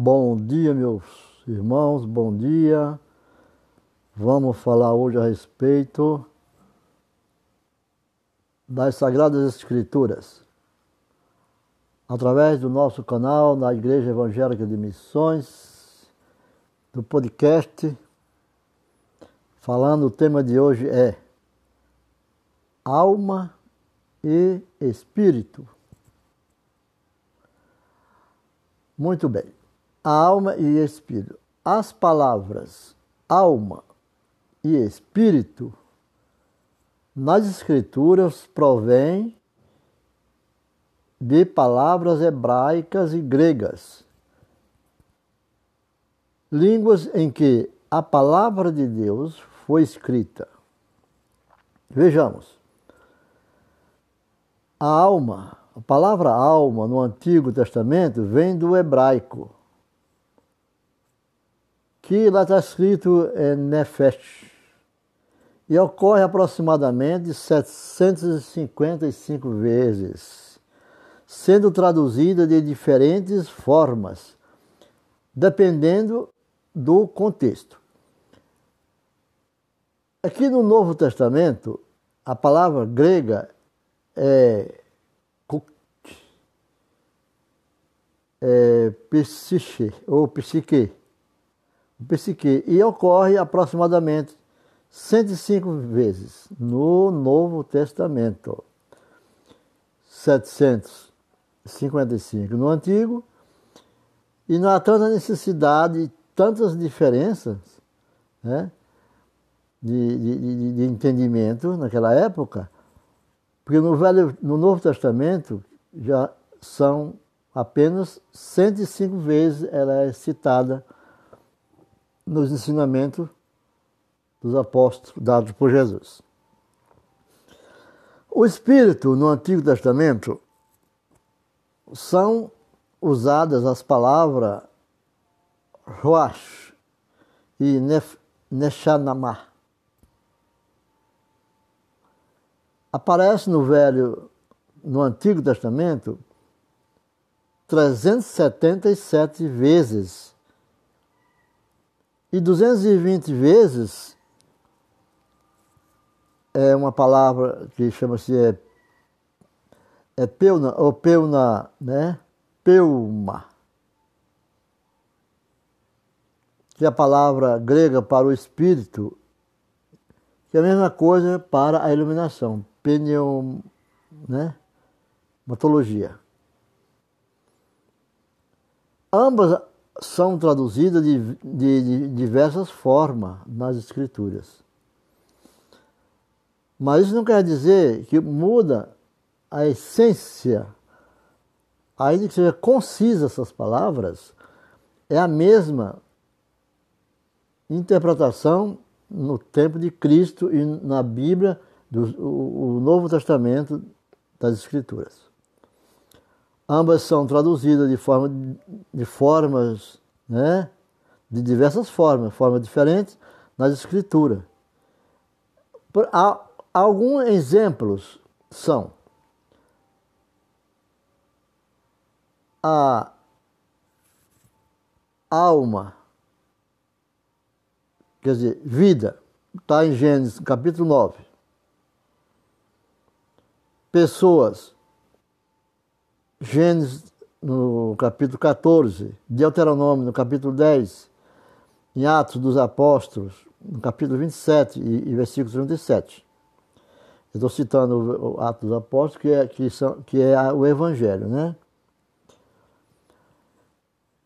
Bom dia, meus irmãos, bom dia. Vamos falar hoje a respeito das Sagradas Escrituras. Através do nosso canal na Igreja Evangélica de Missões, do podcast, falando o tema de hoje é Alma e Espírito. Muito bem a alma e espírito. As palavras alma e espírito nas escrituras provêm de palavras hebraicas e gregas, línguas em que a palavra de Deus foi escrita. Vejamos. A alma, a palavra alma no Antigo Testamento vem do hebraico que lá está escrito é, Nefesh, e ocorre aproximadamente 755 vezes, sendo traduzida de diferentes formas, dependendo do contexto. Aqui no Novo Testamento, a palavra grega é, é psiche, ou psique, psique, e ocorre aproximadamente 105 vezes no Novo Testamento, 755 no Antigo, e não há tanta necessidade, tantas diferenças né, de, de, de entendimento naquela época, porque no, Velho, no Novo Testamento já são apenas 105 vezes ela é citada nos ensinamentos dos apóstolos dados por Jesus. O Espírito no Antigo Testamento são usadas as palavras Ruach e Neshanamah. Aparece no Velho, no Antigo Testamento, 377 vezes e 220 vezes é uma palavra que chama-se é, é peuna, ou peuna, né? Peuma. Que é a palavra grega para o espírito, que é a mesma coisa para a iluminação. Pneum, né? Matologia. Ambas são traduzidas de, de, de diversas formas nas escrituras. Mas isso não quer dizer que muda a essência, ainda que seja concisa essas palavras, é a mesma interpretação no tempo de Cristo e na Bíblia, do o, o Novo Testamento das Escrituras. Ambas são traduzidas de, forma, de formas, né? de diversas formas, formas diferentes, nas escrituras. Há, alguns exemplos são a alma, quer dizer, vida, está em Gênesis capítulo 9. Pessoas, Gênesis no capítulo 14, Deuteronômio no capítulo 10, em Atos dos Apóstolos, no capítulo 27 e, e versículo 37. Eu estou citando o Atos dos Apóstolos, que é, que são, que é o Evangelho, né?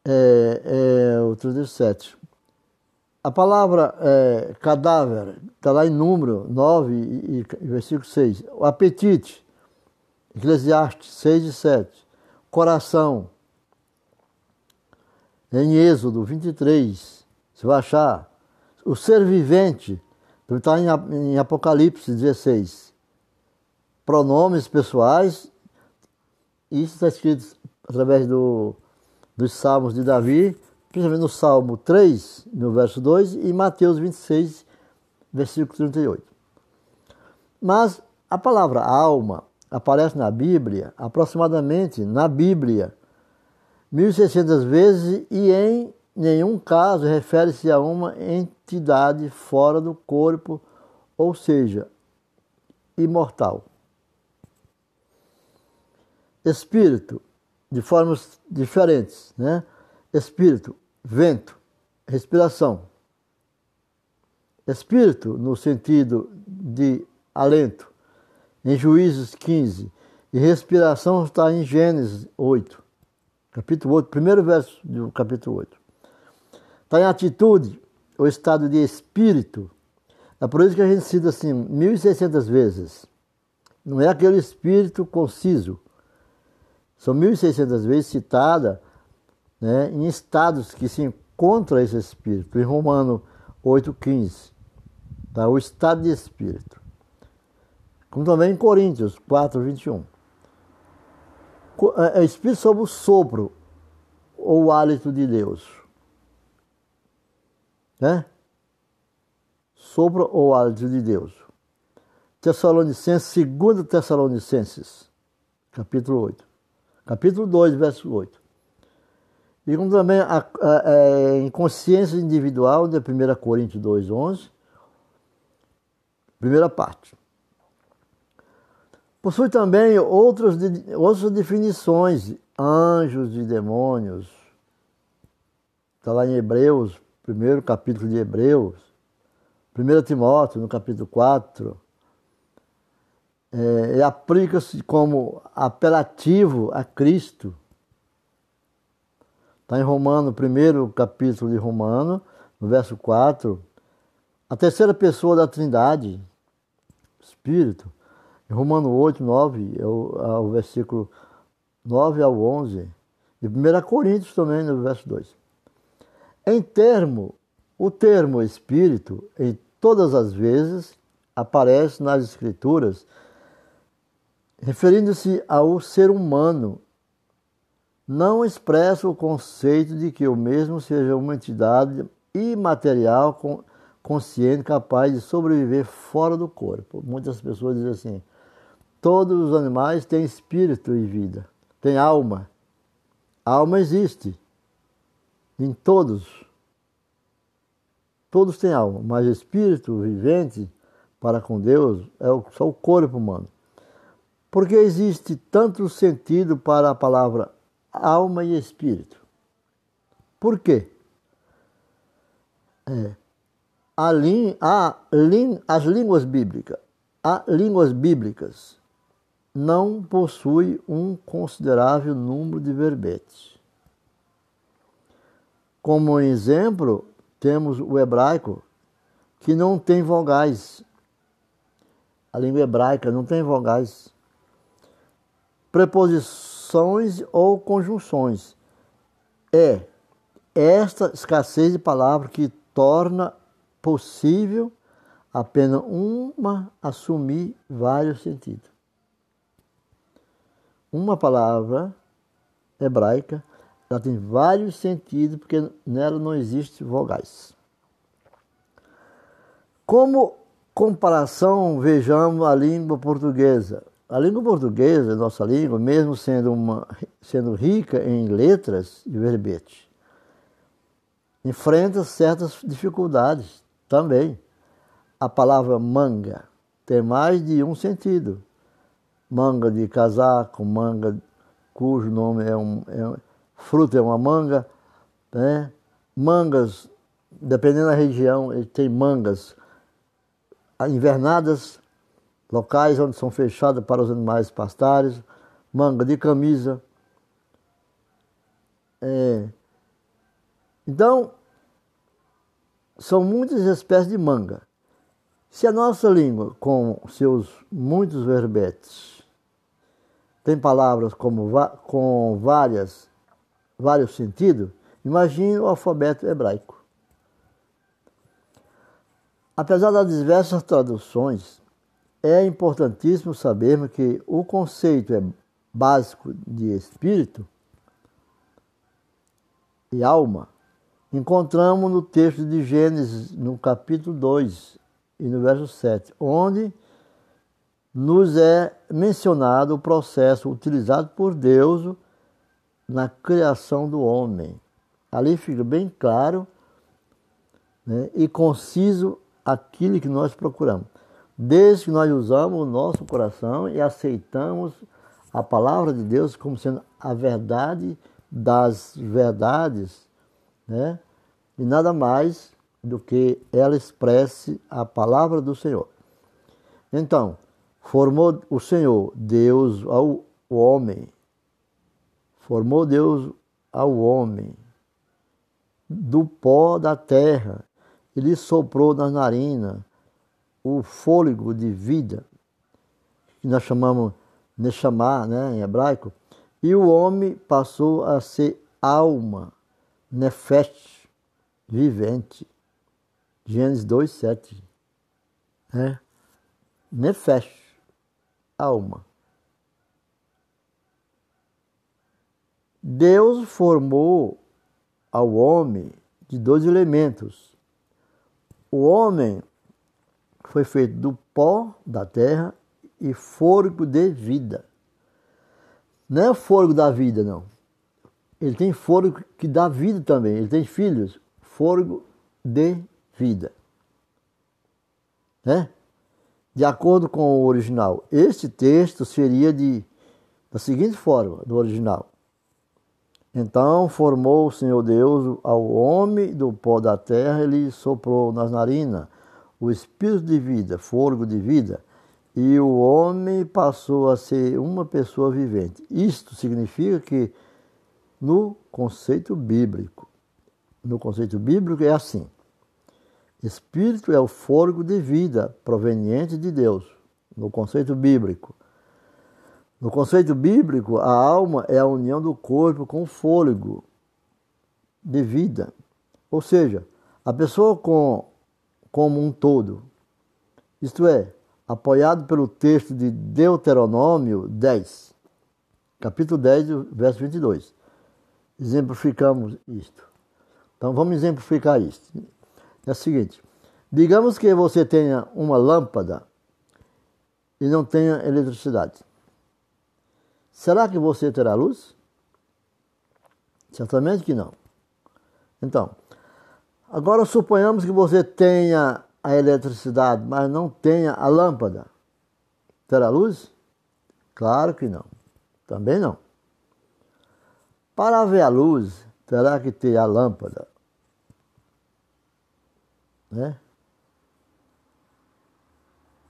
É, é, o 37. A palavra é, cadáver está lá em número 9 e, e, versículo 6. O apetite, Eclesiastes 6 e 7 coração. Em Êxodo 23, você vai achar o ser vivente, está em Apocalipse 16. Pronomes pessoais, isso está escrito através do, dos Salmos de Davi, principalmente no Salmo 3, no verso 2, e Mateus 26, versículo 38. Mas a palavra alma aparece na Bíblia, aproximadamente na Bíblia, 1.600 vezes e em nenhum caso refere-se a uma entidade fora do corpo, ou seja, imortal. Espírito, de formas diferentes, né? Espírito, vento, respiração. Espírito, no sentido de alento, em Juízes 15, e respiração está em Gênesis 8, capítulo 8, primeiro verso do capítulo 8. Está em atitude, o estado de espírito. É por isso que a gente cita assim 1.600 vezes. Não é aquele espírito conciso. São 1.600 vezes citada né, em estados que se encontra esse espírito. Em Romano 8,15. Tá? O estado de espírito. Como também em Coríntios 4, 21. É, é espírito sob o sopro ou o hálito de Deus. Né? Sopro ou hálito de Deus. Tessalonicenses, 2 Tessalonicenses, capítulo 8. Capítulo 2, verso 8. E como também a, a, a, é, em consciência individual de 1 Coríntios 2, 11. Primeira parte. Possui também outras, outras definições, anjos e demônios. Está lá em Hebreus, primeiro capítulo de Hebreus. 1 Timóteo, no capítulo 4. É, aplica-se como apelativo a Cristo. Está em Romano, primeiro capítulo de Romano, no verso 4. A terceira pessoa da Trindade, Espírito Romano 8, 9, é o, é o versículo 9 ao 11. E 1 Coríntios também, no verso 2. Em termo, o termo espírito, em todas as vezes, aparece nas Escrituras, referindo-se ao ser humano. Não expressa o conceito de que o mesmo seja uma entidade imaterial, consciente, capaz de sobreviver fora do corpo. Muitas pessoas dizem assim: Todos os animais têm espírito e vida, têm alma. A alma existe em todos. Todos têm alma, mas espírito vivente para com Deus é só o corpo humano. Porque existe tanto sentido para a palavra alma e espírito. Por quê? É, a, a, as línguas bíblicas, há línguas bíblicas não possui um considerável número de verbetes. Como exemplo, temos o hebraico, que não tem vogais. A língua hebraica não tem vogais. Preposições ou conjunções. É esta escassez de palavra que torna possível apenas uma assumir vários sentidos uma palavra hebraica, ela tem vários sentidos, porque nela não existe vogais. Como comparação, vejamos a língua portuguesa. A língua portuguesa, nossa língua, mesmo sendo, uma, sendo rica em letras e verbetes, enfrenta certas dificuldades também. A palavra manga tem mais de um sentido manga de casaco, manga cujo nome é um, é, é uma manga, né? Mangas, dependendo da região, ele tem mangas invernadas, locais onde são fechadas para os animais pastares, manga de camisa. É. Então, são muitas espécies de manga. Se a nossa língua, com seus muitos verbetes, tem palavras como, com várias, vários sentidos, imagine o alfabeto hebraico. Apesar das diversas traduções, é importantíssimo sabermos que o conceito é básico de espírito e alma encontramos no texto de Gênesis, no capítulo 2 e no verso 7, onde nos é mencionado o processo utilizado por Deus na criação do homem. Ali fica bem claro né, e conciso aquilo que nós procuramos. Desde que nós usamos o nosso coração e aceitamos a palavra de Deus como sendo a verdade das verdades, né? E nada mais do que ela expresse a palavra do Senhor. Então, formou o Senhor, Deus ao homem, formou Deus ao homem do pó da terra, ele soprou nas narinas o fôlego de vida, que nós chamamos Neshama, né, em hebraico, e o homem passou a ser alma, nefesh, vivente. Gênesis 2, 7. Né? Nefesh, alma. Deus formou ao homem de dois elementos. O homem foi feito do pó da terra e fôlego de vida. Não é fôlego da vida, não. Ele tem fôlego que dá vida também. Ele tem filhos, fôlego de vida. Né? De acordo com o original, este texto seria de, da seguinte forma, do original. Então formou o Senhor Deus ao homem do pó da terra, ele soprou nas narinas o espírito de vida, fôlego de vida, e o homem passou a ser uma pessoa vivente. Isto significa que no conceito bíblico, no conceito bíblico é assim: espírito é o fôlego de vida proveniente de Deus, no conceito bíblico. No conceito bíblico, a alma é a união do corpo com o fôlego de vida. Ou seja, a pessoa com como um todo. Isto é, apoiado pelo texto de Deuteronômio 10, capítulo 10, verso 22. Exemplificamos isto. Então vamos exemplificar isto. É o seguinte: digamos que você tenha uma lâmpada e não tenha eletricidade. Será que você terá luz? Certamente que não. Então, Agora suponhamos que você tenha a eletricidade, mas não tenha a lâmpada. Terá luz? Claro que não. Também não. Para ver a luz, terá que ter a lâmpada. Né?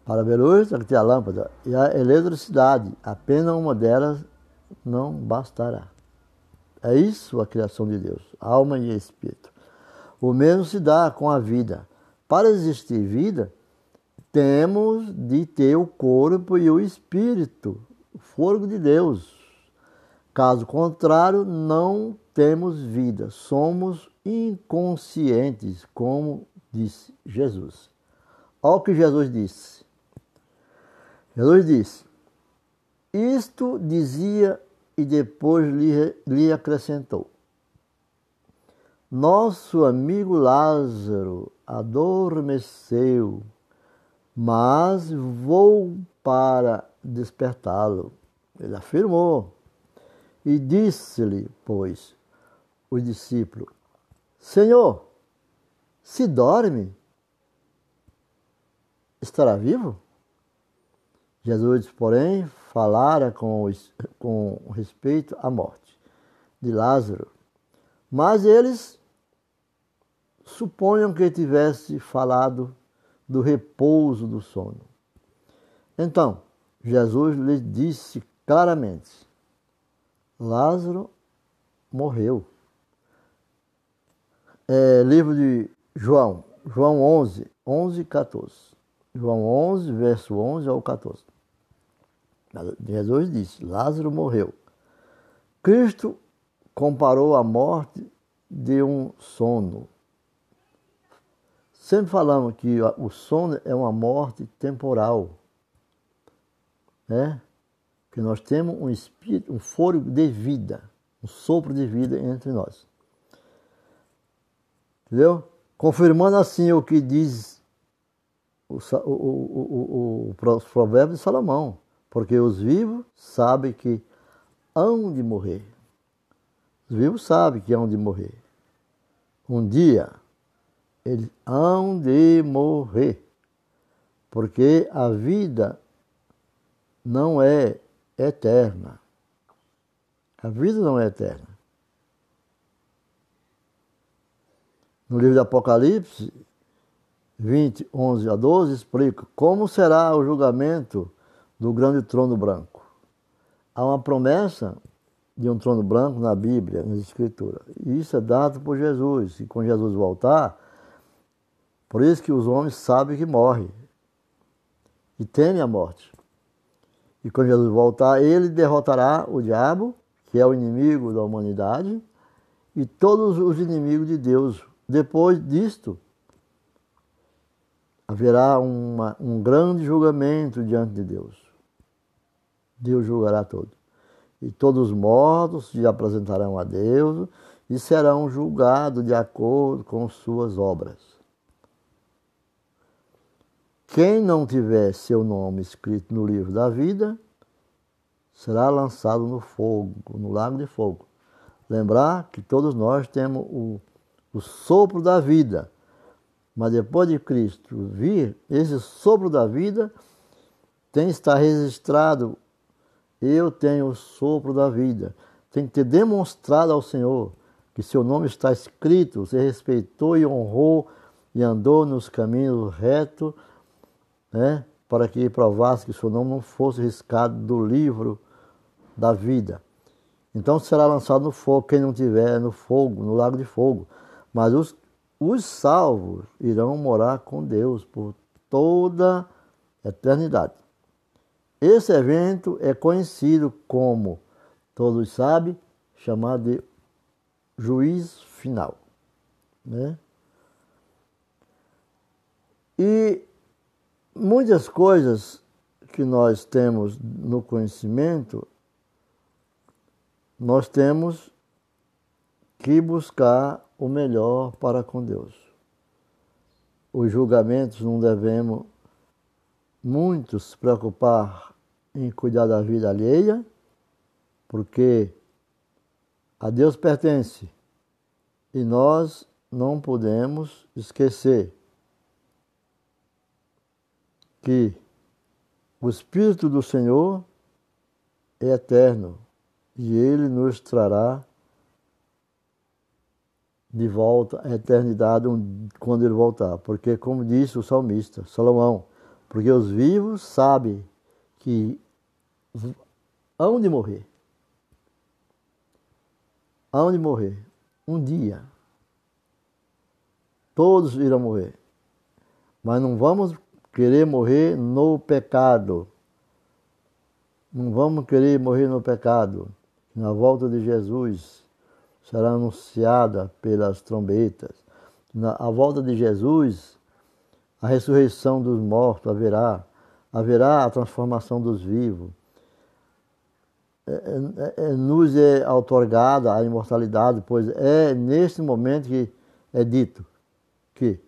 Para ver luz, terá que ter a lâmpada. E a eletricidade, apenas uma delas não bastará. É isso a criação de Deus, alma e espírito. O mesmo se dá com a vida. Para existir vida, temos de ter o corpo e o espírito, o fogo de Deus. Caso contrário, não temos vida, somos inconscientes, como disse Jesus. Olha o que Jesus disse. Jesus disse: Isto dizia e depois lhe, lhe acrescentou: nosso amigo Lázaro adormeceu, mas vou para despertá-lo. Ele afirmou. E disse-lhe, pois, o discípulo: Senhor, se dorme, estará vivo? Jesus, porém, falara com, com respeito à morte de Lázaro. Mas eles Suponham que tivesse falado do repouso do sono. Então, Jesus lhe disse claramente: Lázaro morreu. É, livro de João, João 11, 11, 14. João 11, verso 11 ao 14. Jesus disse: Lázaro morreu. Cristo comparou a morte de um sono Sempre falamos que o sono é uma morte temporal. Né? Que nós temos um espírito, um fôlego de vida, um sopro de vida entre nós. Entendeu? Confirmando assim o que diz o, o, o, o, provérbio de Salomão. Porque os vivos sabem que hão de morrer. Os vivos sabem que hão de morrer. Um dia eles hão de morrer. Porque a vida não é eterna. A vida não é eterna. No livro de Apocalipse 20, 11 a 12, explica como será o julgamento do grande trono branco. Há uma promessa de um trono branco na Bíblia, nas Escrituras. E isso é dado por Jesus. E quando Jesus voltar, por isso que os homens sabem que morre e temem a morte. E quando Jesus voltar, ele derrotará o diabo, que é o inimigo da humanidade, e todos os inimigos de Deus. Depois disto, haverá uma, um grande julgamento diante de Deus. Deus julgará todos. E todos os mortos se apresentarão a Deus e serão julgados de acordo com suas obras. Quem não tiver seu nome escrito no livro da vida será lançado no fogo, no lago de fogo. Lembrar que todos nós temos o, o sopro da vida, mas depois de Cristo vir, esse sopro da vida tem que estar registrado eu tenho o sopro da vida. Tem que ter demonstrado ao Senhor que seu nome está escrito, você respeitou e honrou e andou nos caminhos retos, né, para que provasse que seu nome não fosse riscado do livro da vida. Então será lançado no fogo quem não tiver no fogo, no lago de fogo. Mas os, os salvos irão morar com Deus por toda a eternidade. Esse evento é conhecido como, todos sabem, chamado de juiz final. Né? E muitas coisas que nós temos no conhecimento, nós temos que buscar o melhor para com Deus. Os julgamentos não devemos muito se preocupar em cuidar da vida alheia, porque a Deus pertence e nós não podemos esquecer que o Espírito do Senhor é eterno e ele nos trará de volta à eternidade quando ele voltar. Porque, como disse o salmista Salomão, porque os vivos sabem que hão de morrer. Hão de morrer. Um dia. Todos irão morrer. Mas não vamos querer morrer no pecado. Não vamos querer morrer no pecado. Na volta de Jesus será anunciada pelas trombetas. Na a volta de Jesus, a ressurreição dos mortos haverá haverá a transformação dos vivos. É, é, é, nos é otorgada a imortalidade, pois é neste momento que é dito que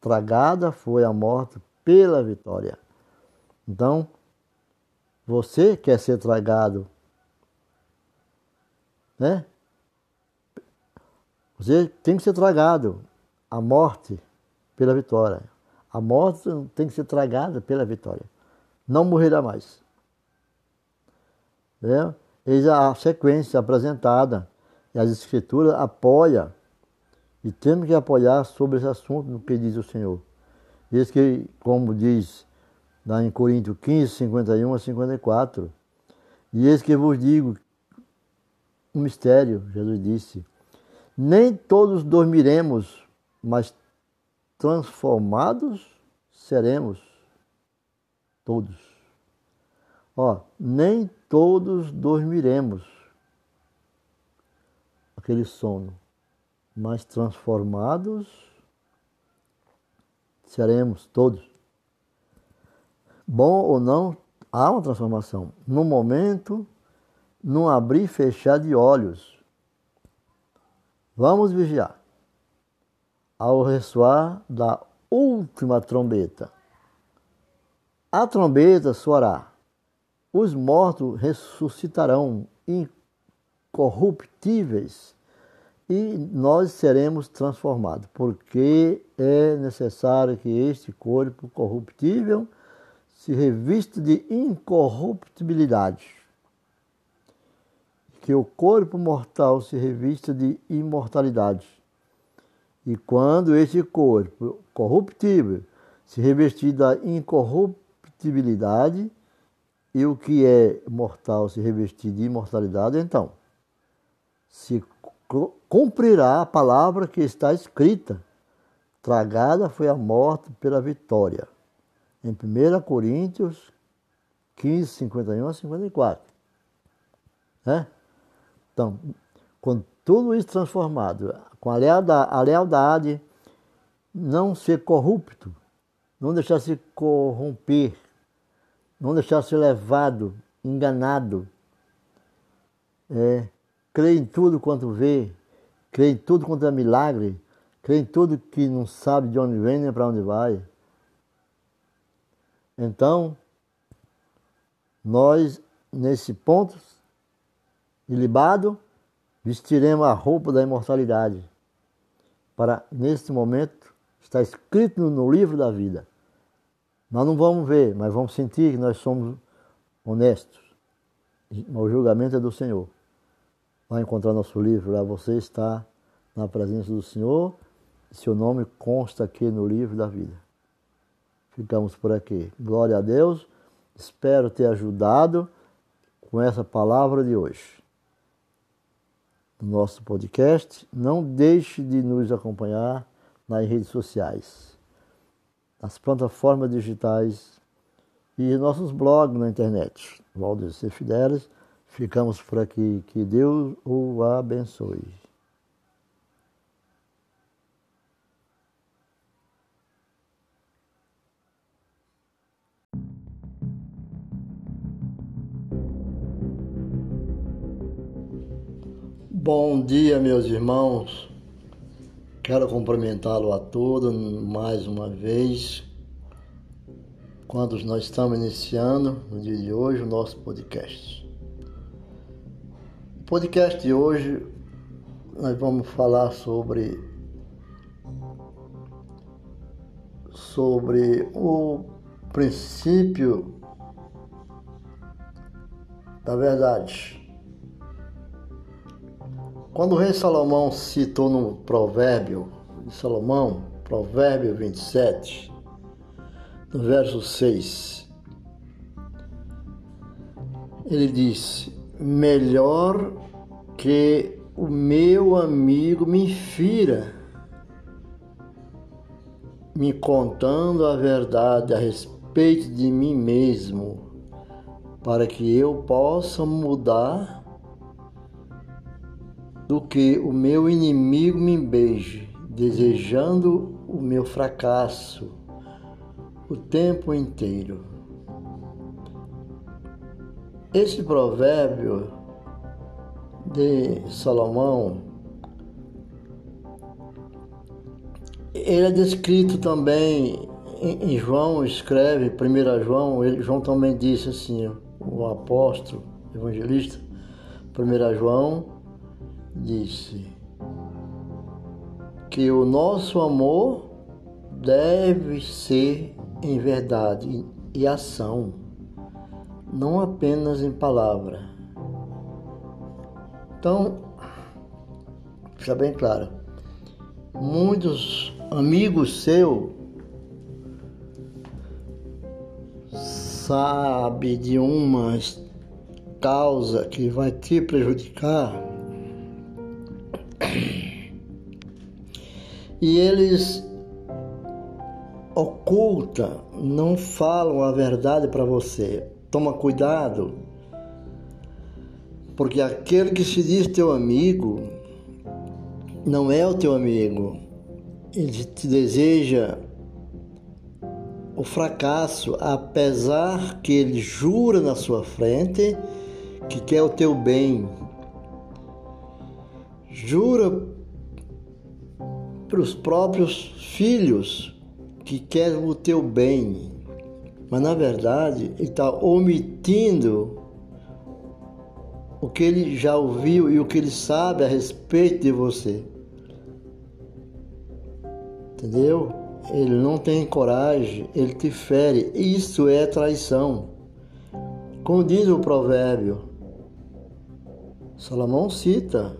tragada foi a morte pela vitória. Então, você quer ser tragado, né? Você tem que ser tragado a morte pela vitória. A morte tem que ser tragada pela vitória não morrerá mais. É? Eis a sequência apresentada e as escrituras apoiam e temos que apoiar sobre esse assunto no que diz o Senhor. Eis que, como diz lá em Coríntios 15, 51 a 54, e eis que vos digo um mistério, Jesus disse, nem todos dormiremos, mas transformados seremos todos. Ó, nem todos dormiremos aquele sono, mas transformados seremos todos. Bom ou não, há uma transformação. No momento, não abrir e fechar de olhos. Vamos vigiar. Ao ressoar da última trombeta. A trombeta soará, os mortos ressuscitarão incorruptíveis e nós seremos transformados, porque é necessário que este corpo corruptível se revista de incorruptibilidade, que o corpo mortal se revista de imortalidade. E quando este corpo corruptível se revestir da incorruptibilidade, e o que é mortal se revestir de imortalidade, então se cumprirá a palavra que está escrita. Tragada foi a morte pela vitória. Em 1 Coríntios 15, 51 a 54. Né? Então, com tudo isso transformado, com a lealdade, a lealdade não ser corrupto, não deixar se corromper, não deixar ser levado, enganado, é, crê em tudo quanto vê, crê em tudo quanto é milagre, crê em tudo que não sabe de onde vem nem para onde vai. Então, nós, nesse ponto ilibado, vestiremos a roupa da imortalidade. Para, neste momento, está escrito no livro da vida. Nós não vamos ver, mas vamos sentir que nós somos honestos. O julgamento é do Senhor vai encontrar nosso livro, lá você está na presença do Senhor, seu nome consta aqui no livro da vida. Ficamos por aqui. Glória a Deus. Espero ter ajudado com essa palavra de hoje. No nosso podcast, não deixe de nos acompanhar nas redes sociais, nas plataformas digitais e nossos blogs na internet. Valdir C. Fidelis Ficamos por aqui. Que Deus o abençoe. Bom dia, meus irmãos. Quero cumprimentá-lo a todos mais uma vez, quando nós estamos iniciando no dia de hoje o nosso podcast podcast de hoje nós vamos falar sobre sobre o princípio da verdade. Quando o rei Salomão citou no provérbio de Salomão, provérbio 27, no verso 6, ele disse: melhor que o meu amigo me fira, me contando a verdade a respeito de mim mesmo, para que eu possa mudar, do que o meu inimigo me beije, desejando o meu fracasso o tempo inteiro. Esse provérbio de Salomão ele é descrito também em João escreve, 1 João, ele, João também disse assim, o apóstolo, evangelista, 1 João disse que o nosso amor deve ser em verdade e ação não apenas em palavra. Então, fica bem claro, muitos amigos seus sabe de uma causa que vai te prejudicar e eles ocultam, não falam a verdade para você toma cuidado, porque aquele que se diz teu amigo não é o teu amigo. Ele te deseja o fracasso, apesar que ele jura na sua frente que quer o teu bem. Jura para os próprios filhos que quer o teu bem mas na verdade ele está omitindo o que ele já ouviu e o que ele sabe a respeito de você. Entendeu? Ele não tem coragem, ele te fere. Isso é traição. Como diz o provérbio, Salomão cita: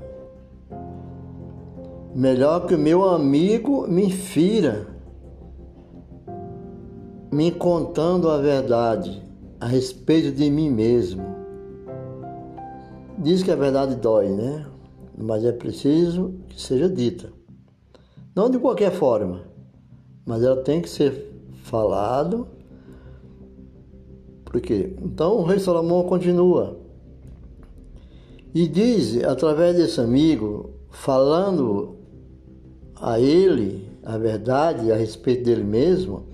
Melhor que o meu amigo me fira, me contando a verdade a respeito de mim mesmo. Diz que a verdade dói, né? Mas é preciso que seja dita. Não de qualquer forma, mas ela tem que ser falado. Por quê? Então o rei Salomão continua e diz, através desse amigo, falando a ele a verdade a respeito dele mesmo,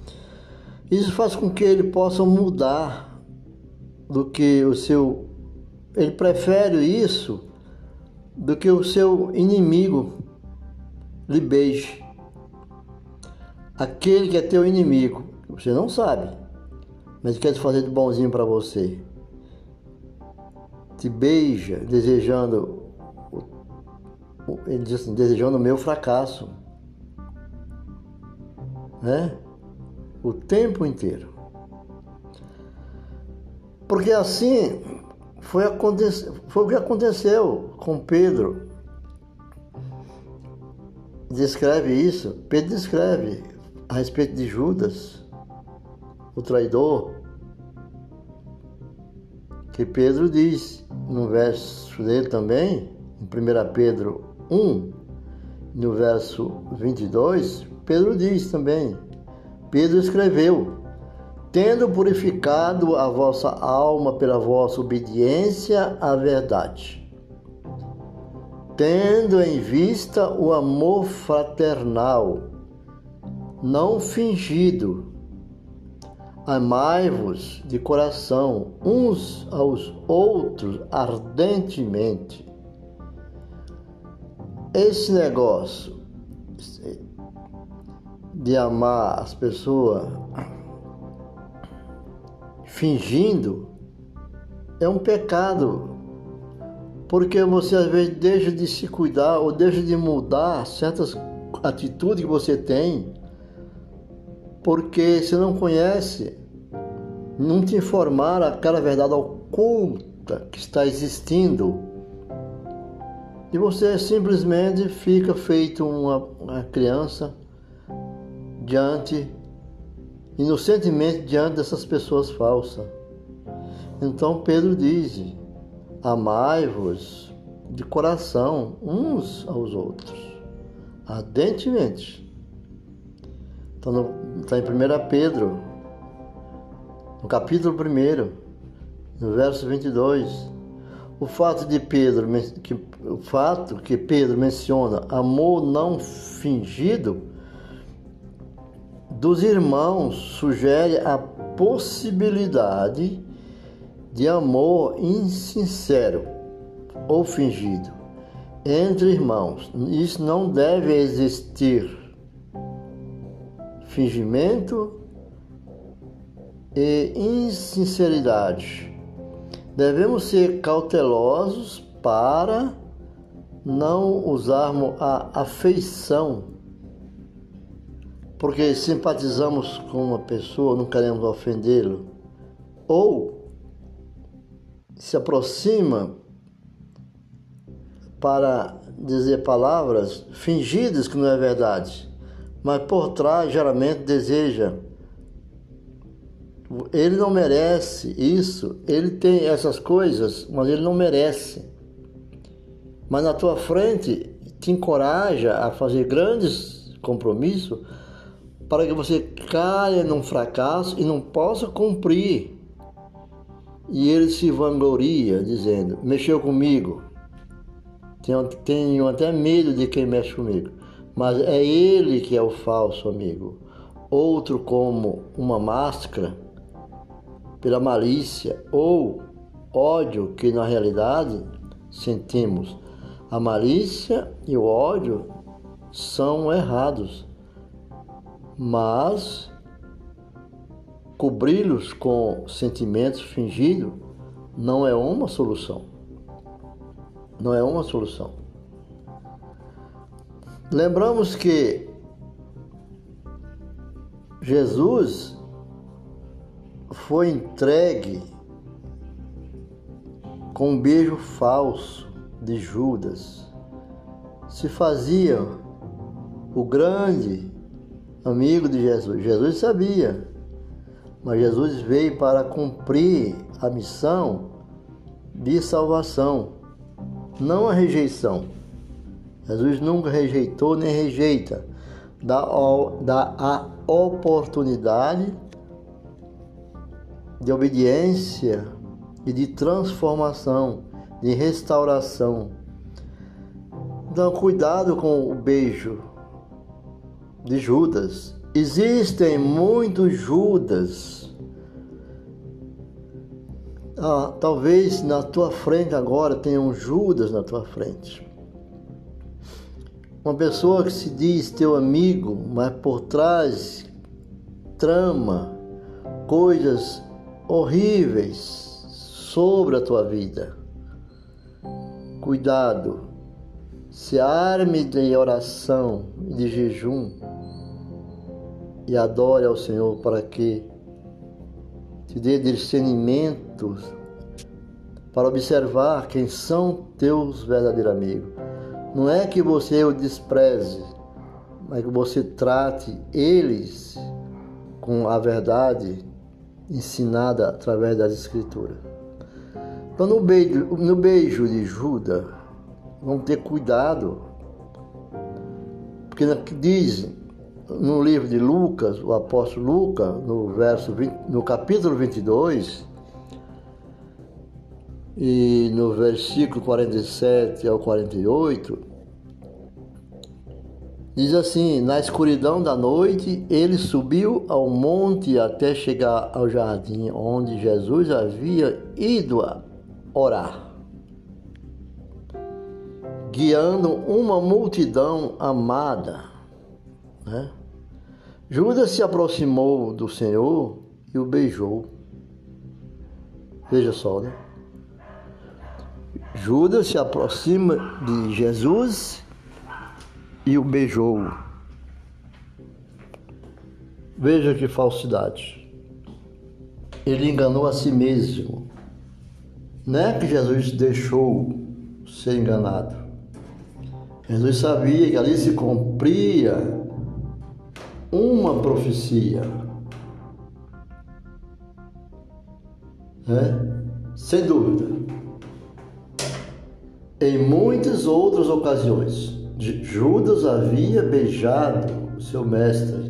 isso faz com que ele possa mudar do que o seu. Ele prefere isso do que o seu inimigo lhe beije. Aquele que é teu inimigo, você não sabe, mas quer te fazer de bonzinho para você. Te beija desejando, ele diz assim, desejando o meu fracasso. Né? O tempo inteiro. Porque assim foi, foi o que aconteceu com Pedro descreve isso, Pedro descreve a respeito de Judas, o traidor, que Pedro diz no verso dele também, em 1 Pedro 1, no verso 22, Pedro diz também, Pedro escreveu, tendo purificado a vossa alma pela vossa obediência à verdade tendo em vista o amor fraternal, não fingido. Amai-vos de coração uns aos outros ardentemente. Esse negócio de amar as pessoas fingindo é um pecado porque você às vezes deixa de se cuidar ou deixa de mudar certas atitudes que você tem, porque você não conhece, não te informar aquela verdade oculta que está existindo. E você simplesmente fica feito uma, uma criança diante, inocentemente diante dessas pessoas falsas. Então Pedro diz: Amai-vos de coração uns aos outros, ardentemente. Está, no, está em 1 Pedro, no capítulo 1, no verso 22. O fato de Pedro, que, o fato que Pedro menciona amor não fingido dos irmãos sugere a possibilidade de amor insincero ou fingido entre irmãos. Isso não deve existir. Fingimento e insinceridade. Devemos ser cautelosos para não usarmos a afeição, porque simpatizamos com uma pessoa, não queremos ofendê-lo, ou se aproxima para dizer palavras fingidas que não é verdade, mas por trás geralmente deseja. Ele não merece isso, ele tem essas coisas, mas ele não merece. Mas na tua frente te encoraja a fazer grandes compromissos para que você caia num fracasso e não possa cumprir e ele se vangloria, dizendo: Mexeu comigo. Tenho, tenho até medo de quem mexe comigo. Mas é ele que é o falso amigo. Outro, como uma máscara, pela malícia ou ódio que na realidade sentimos. A malícia e o ódio são errados, mas Cobri-los com sentimentos fingidos não é uma solução. não é uma solução. Lembramos que Jesus foi entregue com um beijo falso de Judas. Se fazia o grande amigo de Jesus. Jesus sabia, mas Jesus veio para cumprir a missão de salvação, não a rejeição. Jesus nunca rejeitou nem rejeita, dá, dá a oportunidade de obediência e de transformação, de restauração. Então, cuidado com o beijo de Judas. Existem muitos Judas. Ah, talvez na tua frente agora tenha um Judas na tua frente. Uma pessoa que se diz teu amigo, mas por trás trama coisas horríveis sobre a tua vida. Cuidado, se arme de oração e de jejum e adore ao Senhor para que te dê discernimentos para observar quem são teus verdadeiros amigos. Não é que você o despreze, mas que você trate eles com a verdade ensinada através das Escrituras. Então, no beijo, no beijo de Judas, vamos ter cuidado, porque diz no livro de Lucas, o apóstolo Lucas, no, verso 20, no capítulo 22, e no versículo 47 ao 48, Diz assim: Na escuridão da noite, ele subiu ao monte até chegar ao jardim onde Jesus havia ido orar, guiando uma multidão amada. Né? Judas se aproximou do Senhor e o beijou. Veja só, né? Judas se aproxima de Jesus e o beijou. Veja que falsidade. Ele enganou a si mesmo. Não é que Jesus deixou ser enganado. Jesus sabia que ali se cumpria uma profecia. Né? Sem dúvida. Em muitas outras ocasiões, Judas havia beijado o seu mestre.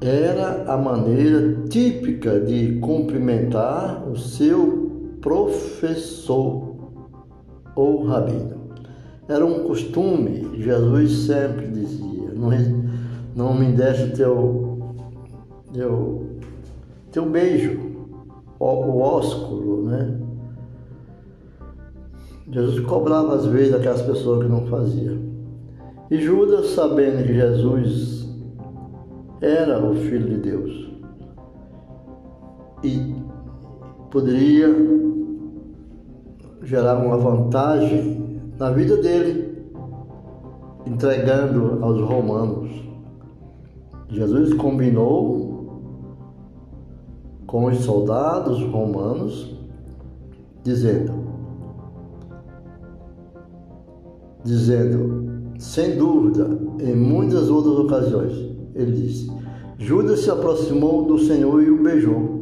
Era a maneira típica de cumprimentar o seu professor ou rabino. Era um costume, Jesus sempre dizia: não, não me deixe teu, teu, teu beijo, o, o ósculo, né? Jesus cobrava às vezes aquelas pessoas que não faziam. E Judas, sabendo que Jesus era o Filho de Deus e poderia gerar uma vantagem na vida dele, entregando aos romanos. Jesus combinou com os soldados romanos, dizendo: dizendo, sem dúvida, em muitas outras ocasiões, ele disse: Judas se aproximou do Senhor e o beijou.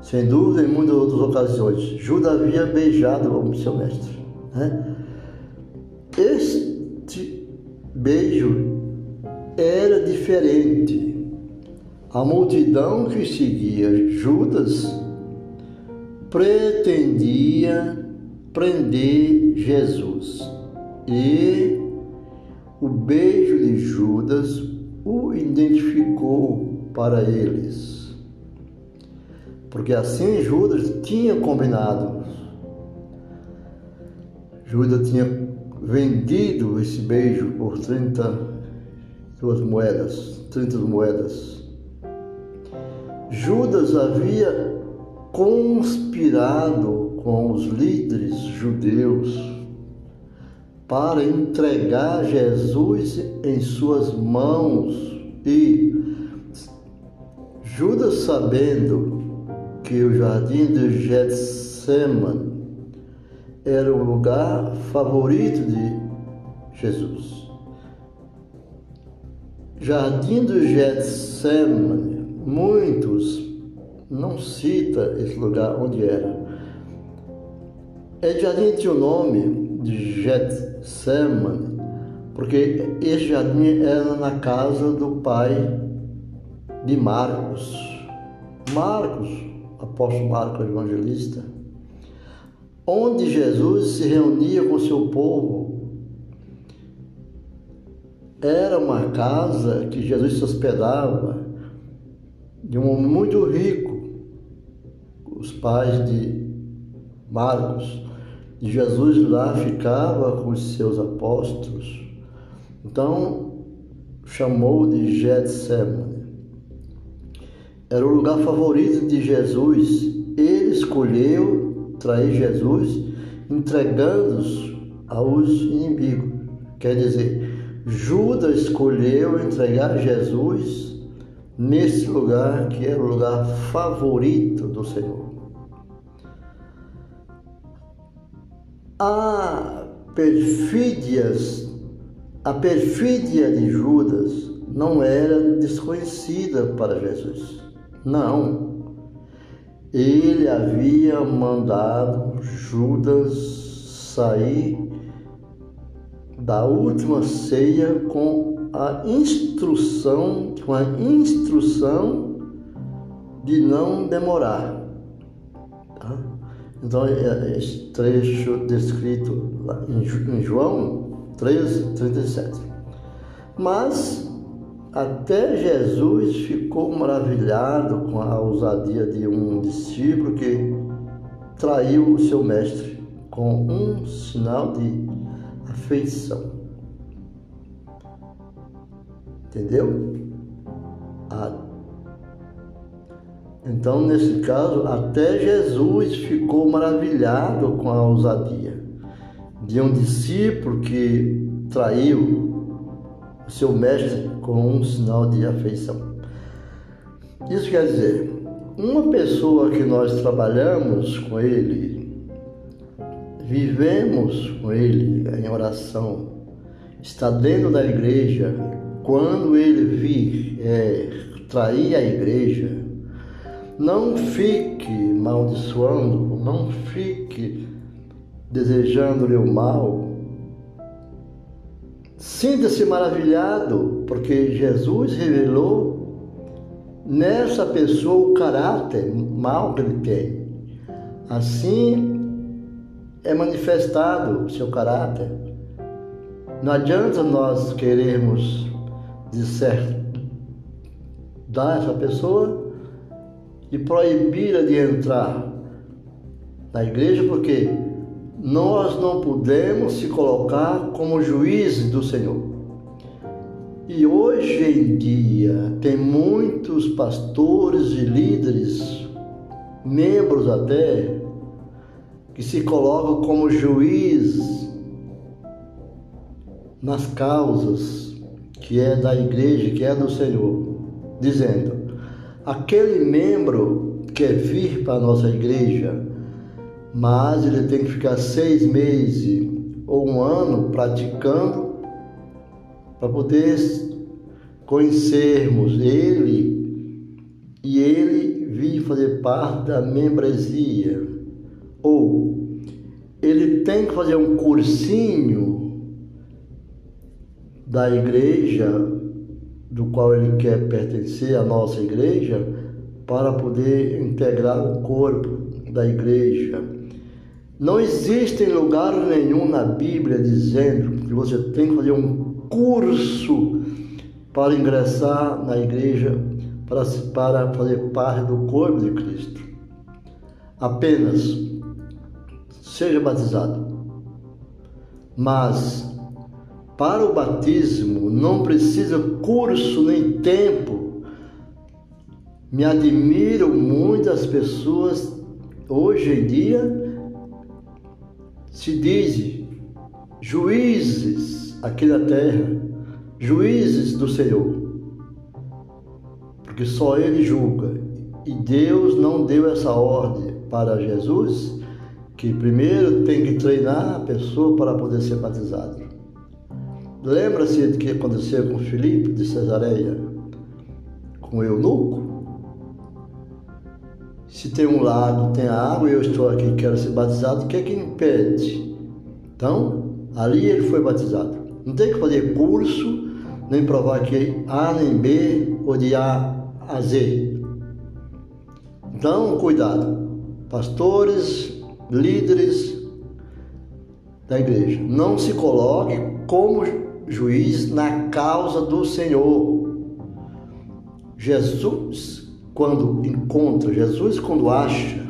Sem dúvida, em muitas outras ocasiões, Judas havia beijado o seu mestre. Né? Este beijo era diferente. A multidão que seguia Judas pretendia prender Jesus. E o beijo Judas o identificou para eles. Porque assim Judas tinha combinado. Judas tinha vendido esse beijo por 30 duas moedas, 30 moedas. Judas havia conspirado com os líderes judeus para entregar Jesus em suas mãos e Judas sabendo que o jardim de Getsemane era o lugar favorito de Jesus. Jardim do Getsemane, muitos não cita esse lugar onde era. É tinha o nome de Getsemane, porque esse jardim era na casa do pai de Marcos. Marcos, apóstolo Marcos evangelista, onde Jesus se reunia com seu povo. Era uma casa que Jesus se hospedava de um homem muito rico, os pais de Marcos. Jesus lá ficava com os seus apóstolos. Então, chamou de Getsemane. Era o lugar favorito de Jesus. Ele escolheu trair Jesus, entregando-os aos inimigos. Quer dizer, Judas escolheu entregar Jesus nesse lugar que era o lugar favorito do Senhor. A perfídias, a perfídia de Judas não era desconhecida para Jesus. Não. Ele havia mandado Judas sair da última ceia com a instrução, com a instrução de não demorar. Tá? Então, é, é esse trecho descrito em João 13, 37. Mas até Jesus ficou maravilhado com a ousadia de um discípulo que traiu o seu mestre com um sinal de afeição. Entendeu? Então, nesse caso, até Jesus ficou maravilhado com a ousadia de um discípulo que traiu o seu mestre com um sinal de afeição. Isso quer dizer, uma pessoa que nós trabalhamos com ele, vivemos com ele em oração, está dentro da igreja, quando ele vir é, trair a igreja, não fique maldiçoando, não fique desejando-lhe o mal. Sinta-se maravilhado, porque Jesus revelou nessa pessoa o caráter mal que ele tem. Assim é manifestado o seu caráter. Não adianta nós queremos disser dar essa pessoa e proibira de entrar na igreja porque nós não podemos se colocar como juízes do Senhor. E hoje em dia tem muitos pastores e líderes, membros até, que se colocam como juízes nas causas que é da igreja, que é do Senhor, dizendo: aquele membro quer vir para a nossa igreja, mas ele tem que ficar seis meses ou um ano praticando para poder conhecermos ele e ele vir fazer parte da membresia. Ou ele tem que fazer um cursinho da igreja do qual ele quer pertencer à nossa igreja para poder integrar o corpo da igreja. Não existe lugar nenhum na Bíblia dizendo que você tem que fazer um curso para ingressar na igreja, para, para fazer parte do corpo de Cristo. Apenas seja batizado. Mas para o batismo não precisa curso nem tempo. Me admiram muitas pessoas hoje em dia se diz juízes aqui na terra, juízes do Senhor, porque só Ele julga. E Deus não deu essa ordem para Jesus, que primeiro tem que treinar a pessoa para poder ser batizado. Lembra-se do que aconteceu com Filipe de Cesareia, com o eunuco? Se tem um lago, tem água eu estou aqui quero ser batizado, o que é que impede? Então, ali ele foi batizado. Não tem que fazer curso, nem provar que A nem B ou de A a Z. Então, cuidado. Pastores, líderes da igreja, não se coloque como juiz na causa do Senhor. Jesus, quando encontra, Jesus, quando acha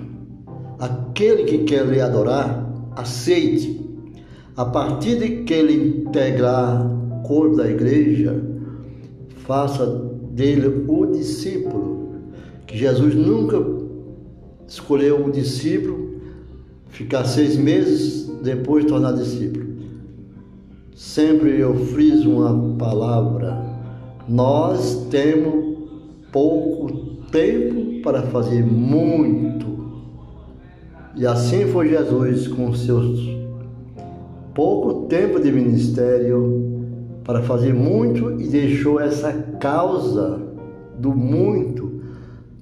aquele que quer lhe adorar, aceite. A partir de que ele integrar o corpo da igreja, faça dele o discípulo. Que Jesus nunca escolheu um discípulo, ficar seis meses, depois tornar discípulo. Sempre eu friso uma palavra. Nós temos pouco tempo para fazer muito. E assim foi Jesus com seus pouco tempo de ministério para fazer muito e deixou essa causa do muito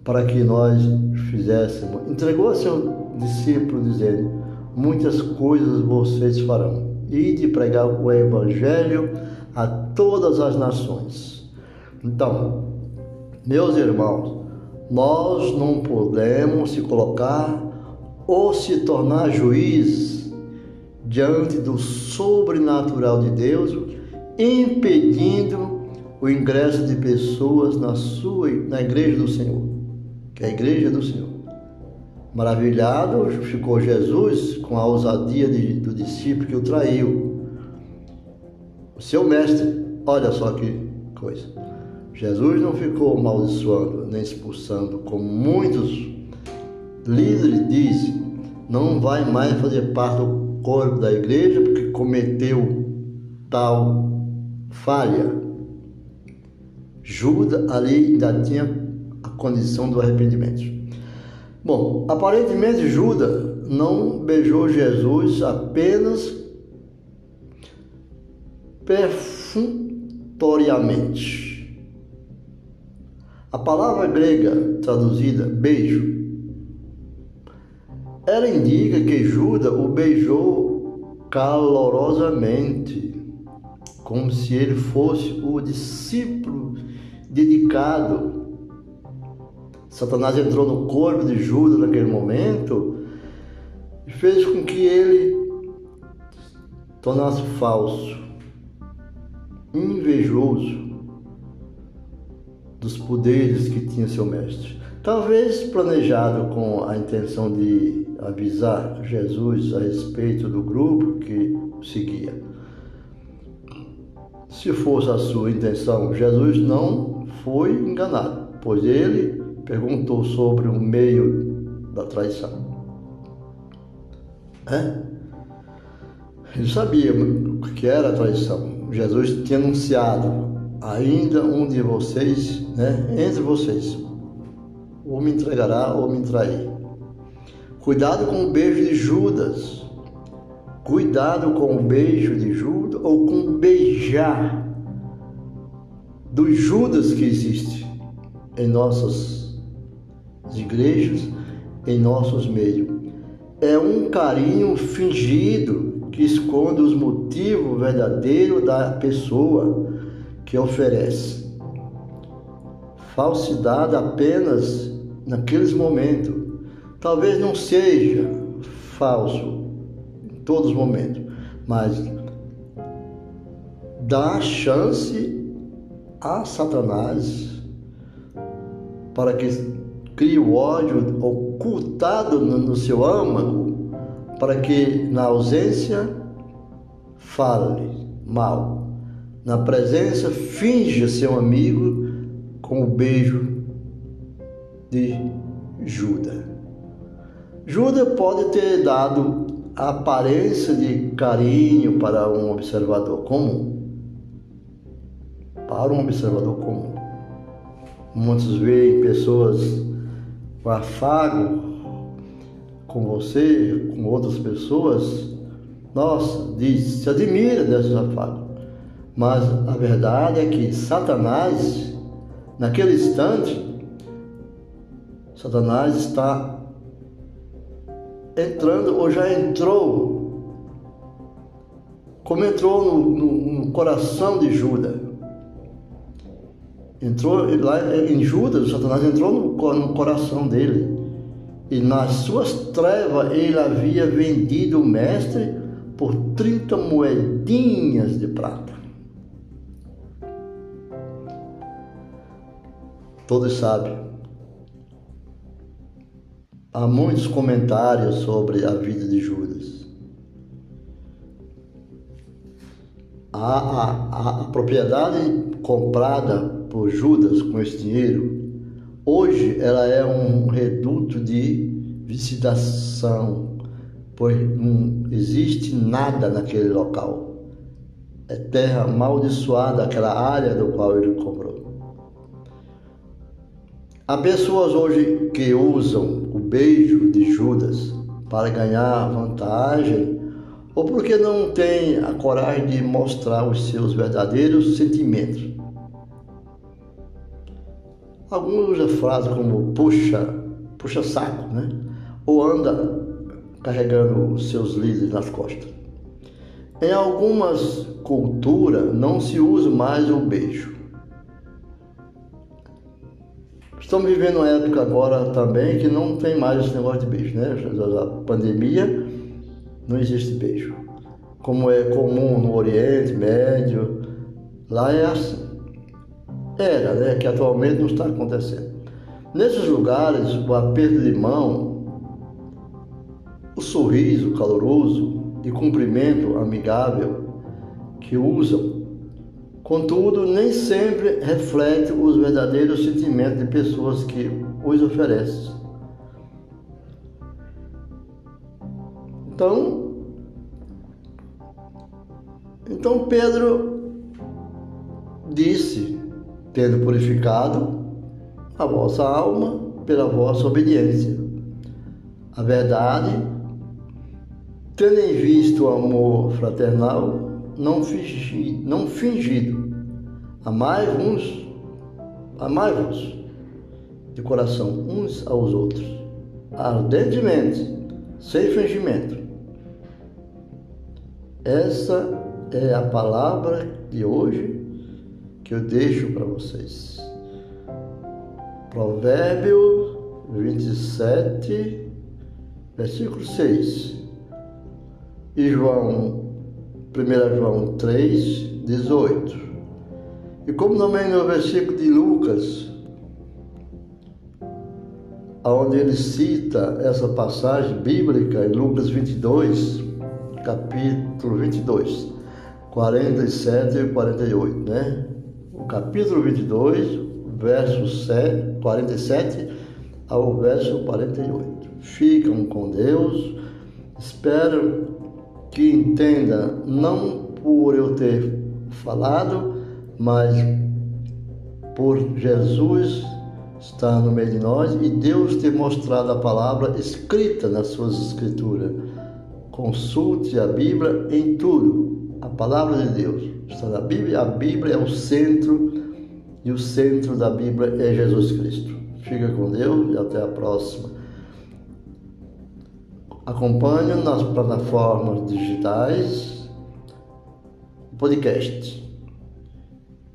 para que nós fizéssemos. Entregou a seu discípulo dizendo: Muitas coisas vocês farão e de pregar o Evangelho a todas as nações. Então, meus irmãos, nós não podemos se colocar ou se tornar juiz diante do sobrenatural de Deus, impedindo o ingresso de pessoas na sua na igreja do Senhor, que é a igreja do Senhor. Maravilhado ficou Jesus com a ousadia de, do discípulo que o traiu. O seu mestre, olha só que coisa. Jesus não ficou amaldiçoando nem expulsando, como muitos líderes dizem, não vai mais fazer parte do corpo da igreja porque cometeu tal falha. Judas ali ainda tinha a condição do arrependimento. Bom, aparentemente Judas não beijou Jesus apenas perfunctoriamente. A palavra grega traduzida beijo, ela indica que Judas o beijou calorosamente, como se ele fosse o discípulo dedicado Satanás entrou no corpo de Judas naquele momento e fez com que ele tornasse falso, invejoso dos poderes que tinha seu mestre. Talvez planejado com a intenção de avisar Jesus a respeito do grupo que seguia. Se fosse a sua intenção, Jesus não foi enganado, pois ele perguntou sobre o meio da traição. É? Ele sabia o que era a traição. Jesus tinha anunciado: ainda um de vocês, né, entre vocês, ou me entregará ou me trair. Cuidado com o beijo de Judas. Cuidado com o beijo de Judas ou com o beijar dos Judas que existe em nossas igrejas em nossos meios. É um carinho fingido que esconde os motivos verdadeiros da pessoa que oferece. Falsidade apenas naqueles momentos. Talvez não seja falso em todos os momentos, mas dá chance a Satanás para que cria o ódio ocultado no, seu âmago, para que na ausência fale mal, na presença finja um amigo com o beijo de Judas. Judas pode ter dado aparência de carinho para um observador comum. Para um observador comum. Muitos veem pessoas com afago com você, com outras pessoas. Nossa, diz, se admira desses afagos. Mas a verdade é que Satanás, naquele instante, Satanás está entrando ou já entrou, como entrou no, no, no coração de Judas. Entrou lá em Judas, Satanás entrou no, no coração dele. E nas suas trevas ele havia vendido o mestre por 30 moedinhas de prata. Todos sabem Há muitos comentários sobre a vida de Judas. A, a, a, propriedade comprada por Judas com esse dinheiro, hoje ela é um reduto de visitação, pois não existe nada naquele local. É terra amaldiçoada aquela área do qual ele comprou. Há pessoas hoje que usam o beijo de Judas para ganhar vantagem ou porque não têm a coragem de mostrar os seus verdadeiros sentimentos. Alguns usam frases como puxa, puxa saco, né? Ou anda carregando seus líderes nas costas. Em algumas culturas não se usa mais o beijo. Estamos vivendo uma época agora também que não tem mais esse negócio de beijo, né? A pandemia não existe beijo. Como é comum no Oriente Médio, lá é assim. Era, né? Que atualmente não está acontecendo. Nesses lugares, o aperto de mão, o sorriso caloroso e cumprimento amigável que usam Contudo, nem sempre reflete os verdadeiros sentimentos de pessoas que os oferecem. Então, então Pedro disse, tendo purificado a vossa alma pela vossa obediência. A verdade, tendo em vista o amor fraternal, não, fingi, não fingido. Amai-vos, amai-vos de coração uns aos outros, ardentemente, sem fingimento. Essa é a palavra de hoje que eu deixo para vocês. Provérbio 27, versículo 6. E João 1 João 3, 18. E como também no versículo de Lucas, onde ele cita essa passagem bíblica em Lucas 22, capítulo 22, 47 e 48, né? Capítulo 22, verso 7, 47 ao verso 48. Ficam com Deus, esperam que entenda, não por eu ter falado, mas por Jesus estar no meio de nós e Deus ter mostrado a palavra escrita nas suas escrituras. Consulte a Bíblia em tudo. A palavra de Deus está na Bíblia. A Bíblia é o centro e o centro da Bíblia é Jesus Cristo. Fica com Deus e até a próxima. Acompanhe nas plataformas digitais podcast,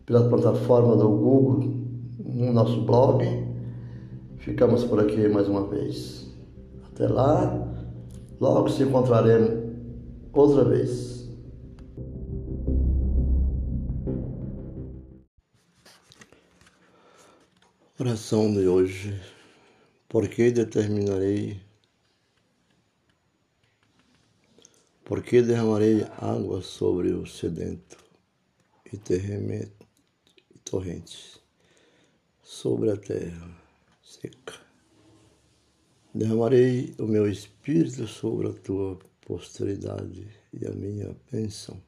pela plataforma do Google, no nosso blog. Ficamos por aqui mais uma vez. Até lá, logo se encontraremos outra vez. Oração de hoje. Por que determinarei Porque derramarei água sobre o sedento e terremoto e torrentes sobre a terra seca. Derramarei o meu espírito sobre a tua posteridade e a minha bênção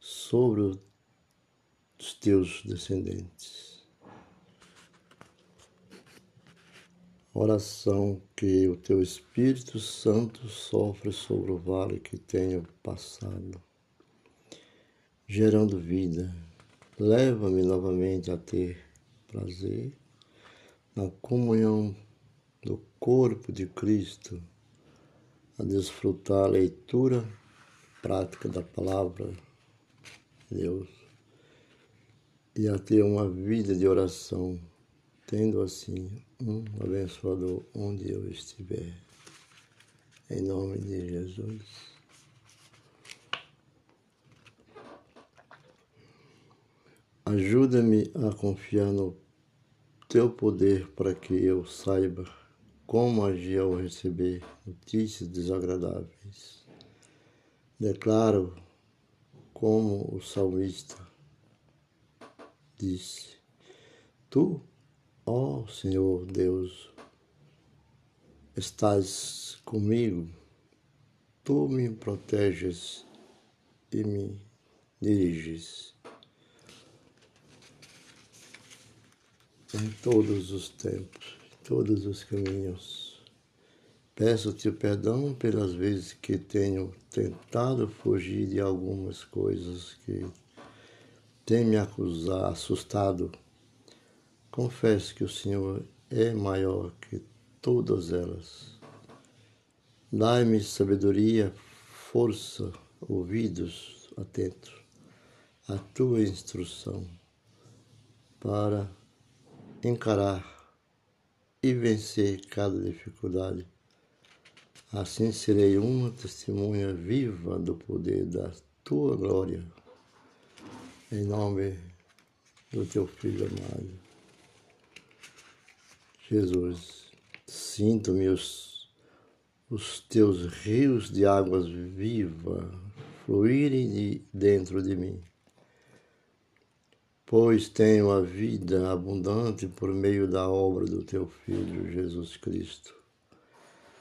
sobre os teus descendentes. Oração que o teu Espírito Santo sofre sobre o vale que tenho passado, gerando vida. Leva-me novamente a ter prazer na comunhão do corpo de Cristo, a desfrutar a leitura prática da palavra de Deus e a ter uma vida de oração, tendo assim um abençoador onde eu estiver. Em nome de Jesus. Ajuda-me a confiar no teu poder para que eu saiba como agir ao receber notícias desagradáveis. Declaro como o salmista disse: Tu, ó Senhor Deus, estás comigo, tu me proteges e me diriges. em todos os tempos, em todos os caminhos. Peço-te perdão pelas vezes que tenho tentado fugir de algumas coisas que têm me acusado, assustado. Confesso que o Senhor é maior que todas elas. Dai-me sabedoria, força, ouvidos atentos à tua instrução para encarar e vencer cada dificuldade. Assim serei uma testemunha viva do poder da tua glória. Em nome do teu Filho amado. Jesus, sinto-me os, os teus rios de águas vivas fluírem de dentro de mim pois tenho a vida abundante por meio da obra do teu Filho Jesus Cristo.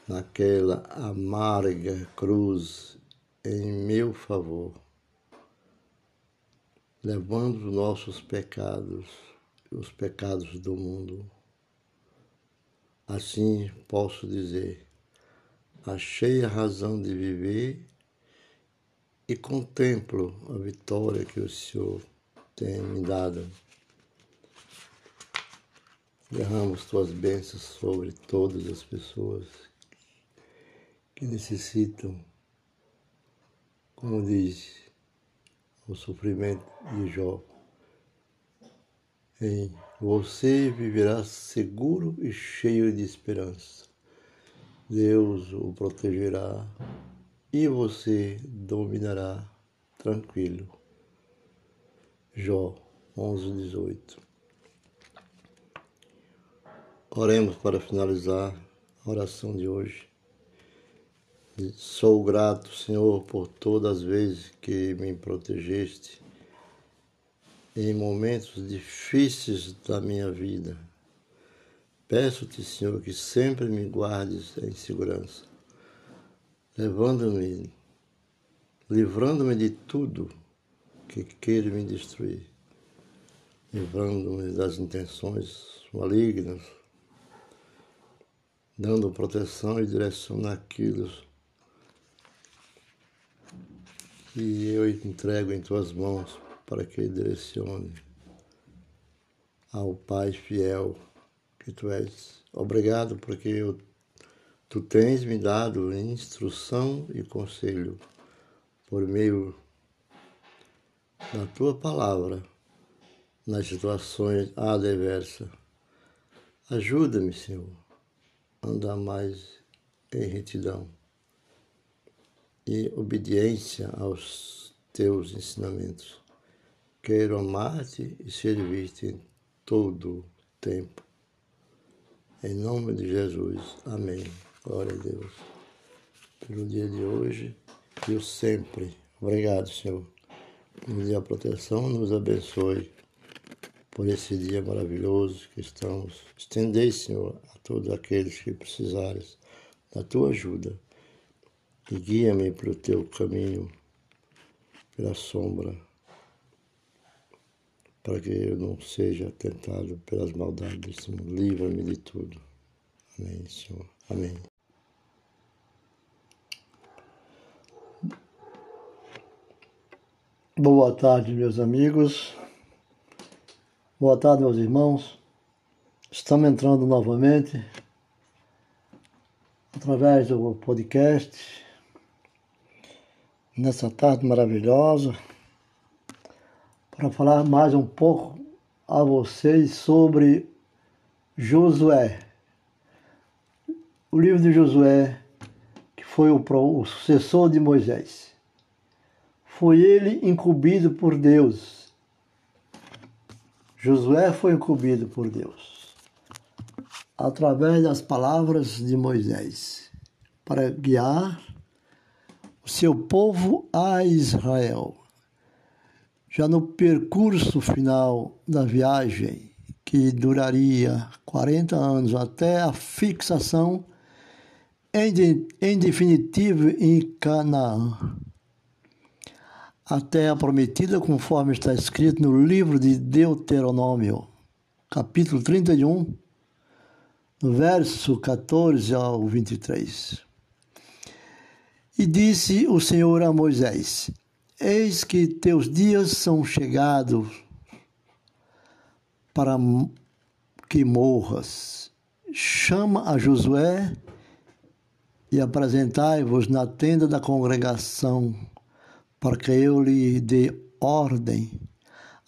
Naquela amarga cruz em meu favor, levando os nossos pecados, os pecados do mundo. Assim posso dizer, achei a razão de viver e contemplo a vitória que o Senhor tem me dado. Derramos tuas bênçãos sobre todas as pessoas que necessitam, como diz o sofrimento de Jó. Em você viverá seguro e cheio de esperança. Deus o protegerá e você dominará tranquilo. Jó 11, 18. Oremos para finalizar a oração de hoje. Sou grato, Senhor, por todas as vezes que me protegeste em momentos difíceis da minha vida. Peço-te, Senhor, que sempre me guardes em segurança, levando-me, livrando-me de tudo que queira me destruir, livrando-me das intenções malignas, dando proteção e direção naquilo que eu entrego em tuas mãos para que direcione ao Pai fiel que tu és. Obrigado porque eu, tu tens me dado instrução e conselho por meio na tua palavra nas situações adversas. Ajuda-me, Senhor, a andar mais em retidão e obediência aos teus ensinamentos. Quero amar-te e servir-te em todo o tempo. Em nome de Jesus. Amém. Glória a Deus. Pelo dia de hoje e o sempre. Obrigado, Senhor nos dê a proteção, nos abençoe por esse dia maravilhoso que estamos. Estendei, Senhor, a todos aqueles que precisarem da tua ajuda. e guia-me pelo teu caminho, pela sombra, para que eu não seja tentado pelas maldades desse mundo. Livra-me de tudo. Amém, Senhor. Amém. Boa tarde, meus amigos. Boa tarde, meus irmãos. Estamos entrando novamente através do podcast nessa tarde maravilhosa para falar mais um pouco a vocês sobre Josué. O livro de Josué, que foi o, o sucessor de Moisés. Foi ele incumbido por Deus. Josué foi incumbido por Deus através das palavras de Moisés para guiar o seu povo a Israel. Já no percurso final da viagem, que duraria 40 anos até a fixação em, de, em definitivo em Canaã, a terra prometida, conforme está escrito no livro de Deuteronômio, capítulo 31, no verso 14 ao 23. E disse o Senhor a Moisés: Eis que teus dias são chegados para que morras. Chama a Josué e apresentai-vos na tenda da congregação, para que eu lhe dê ordem.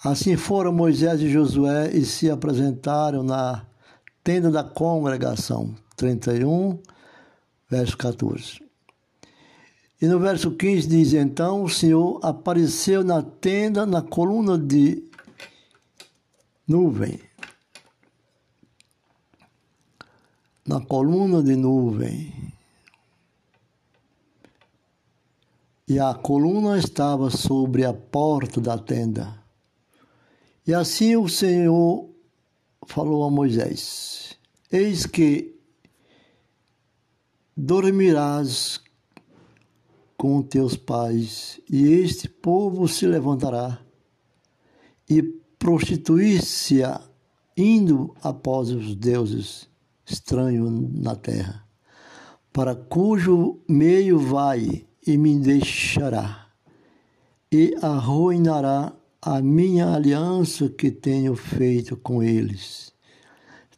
Assim foram Moisés e Josué e se apresentaram na tenda da congregação. 31, verso 14. E no verso 15 diz: Então o Senhor apareceu na tenda, na coluna de nuvem. Na coluna de nuvem. E a coluna estava sobre a porta da tenda. E assim o Senhor falou a Moisés: Eis que dormirás com teus pais, e este povo se levantará e prostituir-se-á, indo após os deuses estranhos na terra, para cujo meio vai e me deixará, e arruinará a minha aliança que tenho feito com eles.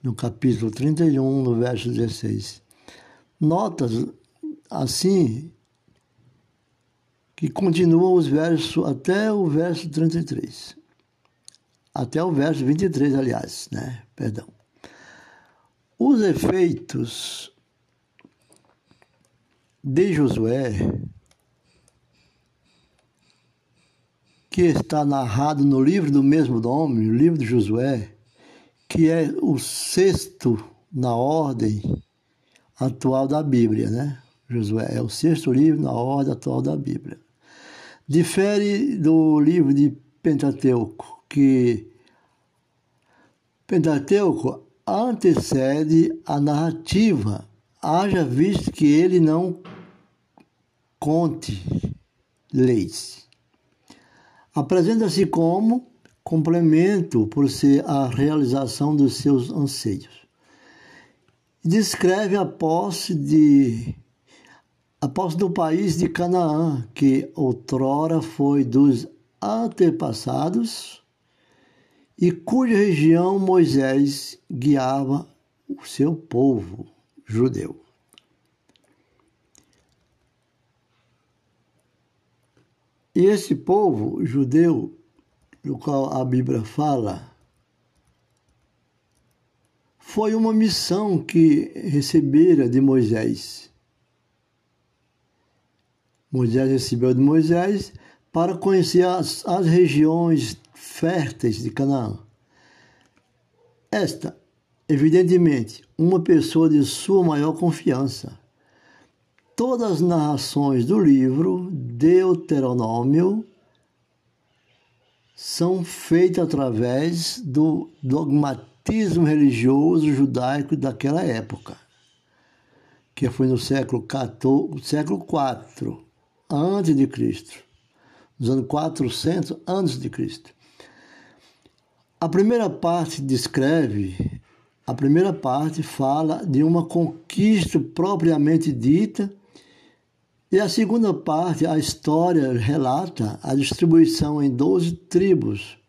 No capítulo 31, no verso 16. Notas assim que continua os versos até o verso 33. Até o verso 23, aliás, né? Perdão. Os efeitos de Josué, que está narrado no livro do mesmo nome, o livro de Josué, que é o sexto na ordem atual da Bíblia, né? Josué é o sexto livro na ordem atual da Bíblia. Difere do livro de Pentateuco, que Pentateuco antecede a narrativa, haja visto que ele não conte leis. Apresenta-se como complemento por ser a realização dos seus anseios. Descreve a posse de a posse do país de Canaã, que outrora foi dos antepassados e cuja região Moisés guiava o seu povo judeu. E esse povo judeu, do qual a Bíblia fala, foi uma missão que recebera de Moisés Moisés recebeu de Moisés para conhecer as, as regiões férteis de Canaã. Esta, evidentemente, uma pessoa de sua maior confiança. Todas as narrações do livro Deuteronômio são feitas através do dogmatismo religioso judaico daquela época, que foi no século XIV, século IV antes de Cristo, nos anos 400 antes de Cristo. A primeira parte descreve, a primeira parte fala de uma conquista propriamente dita, e a segunda parte, a história relata a distribuição em 12 tribos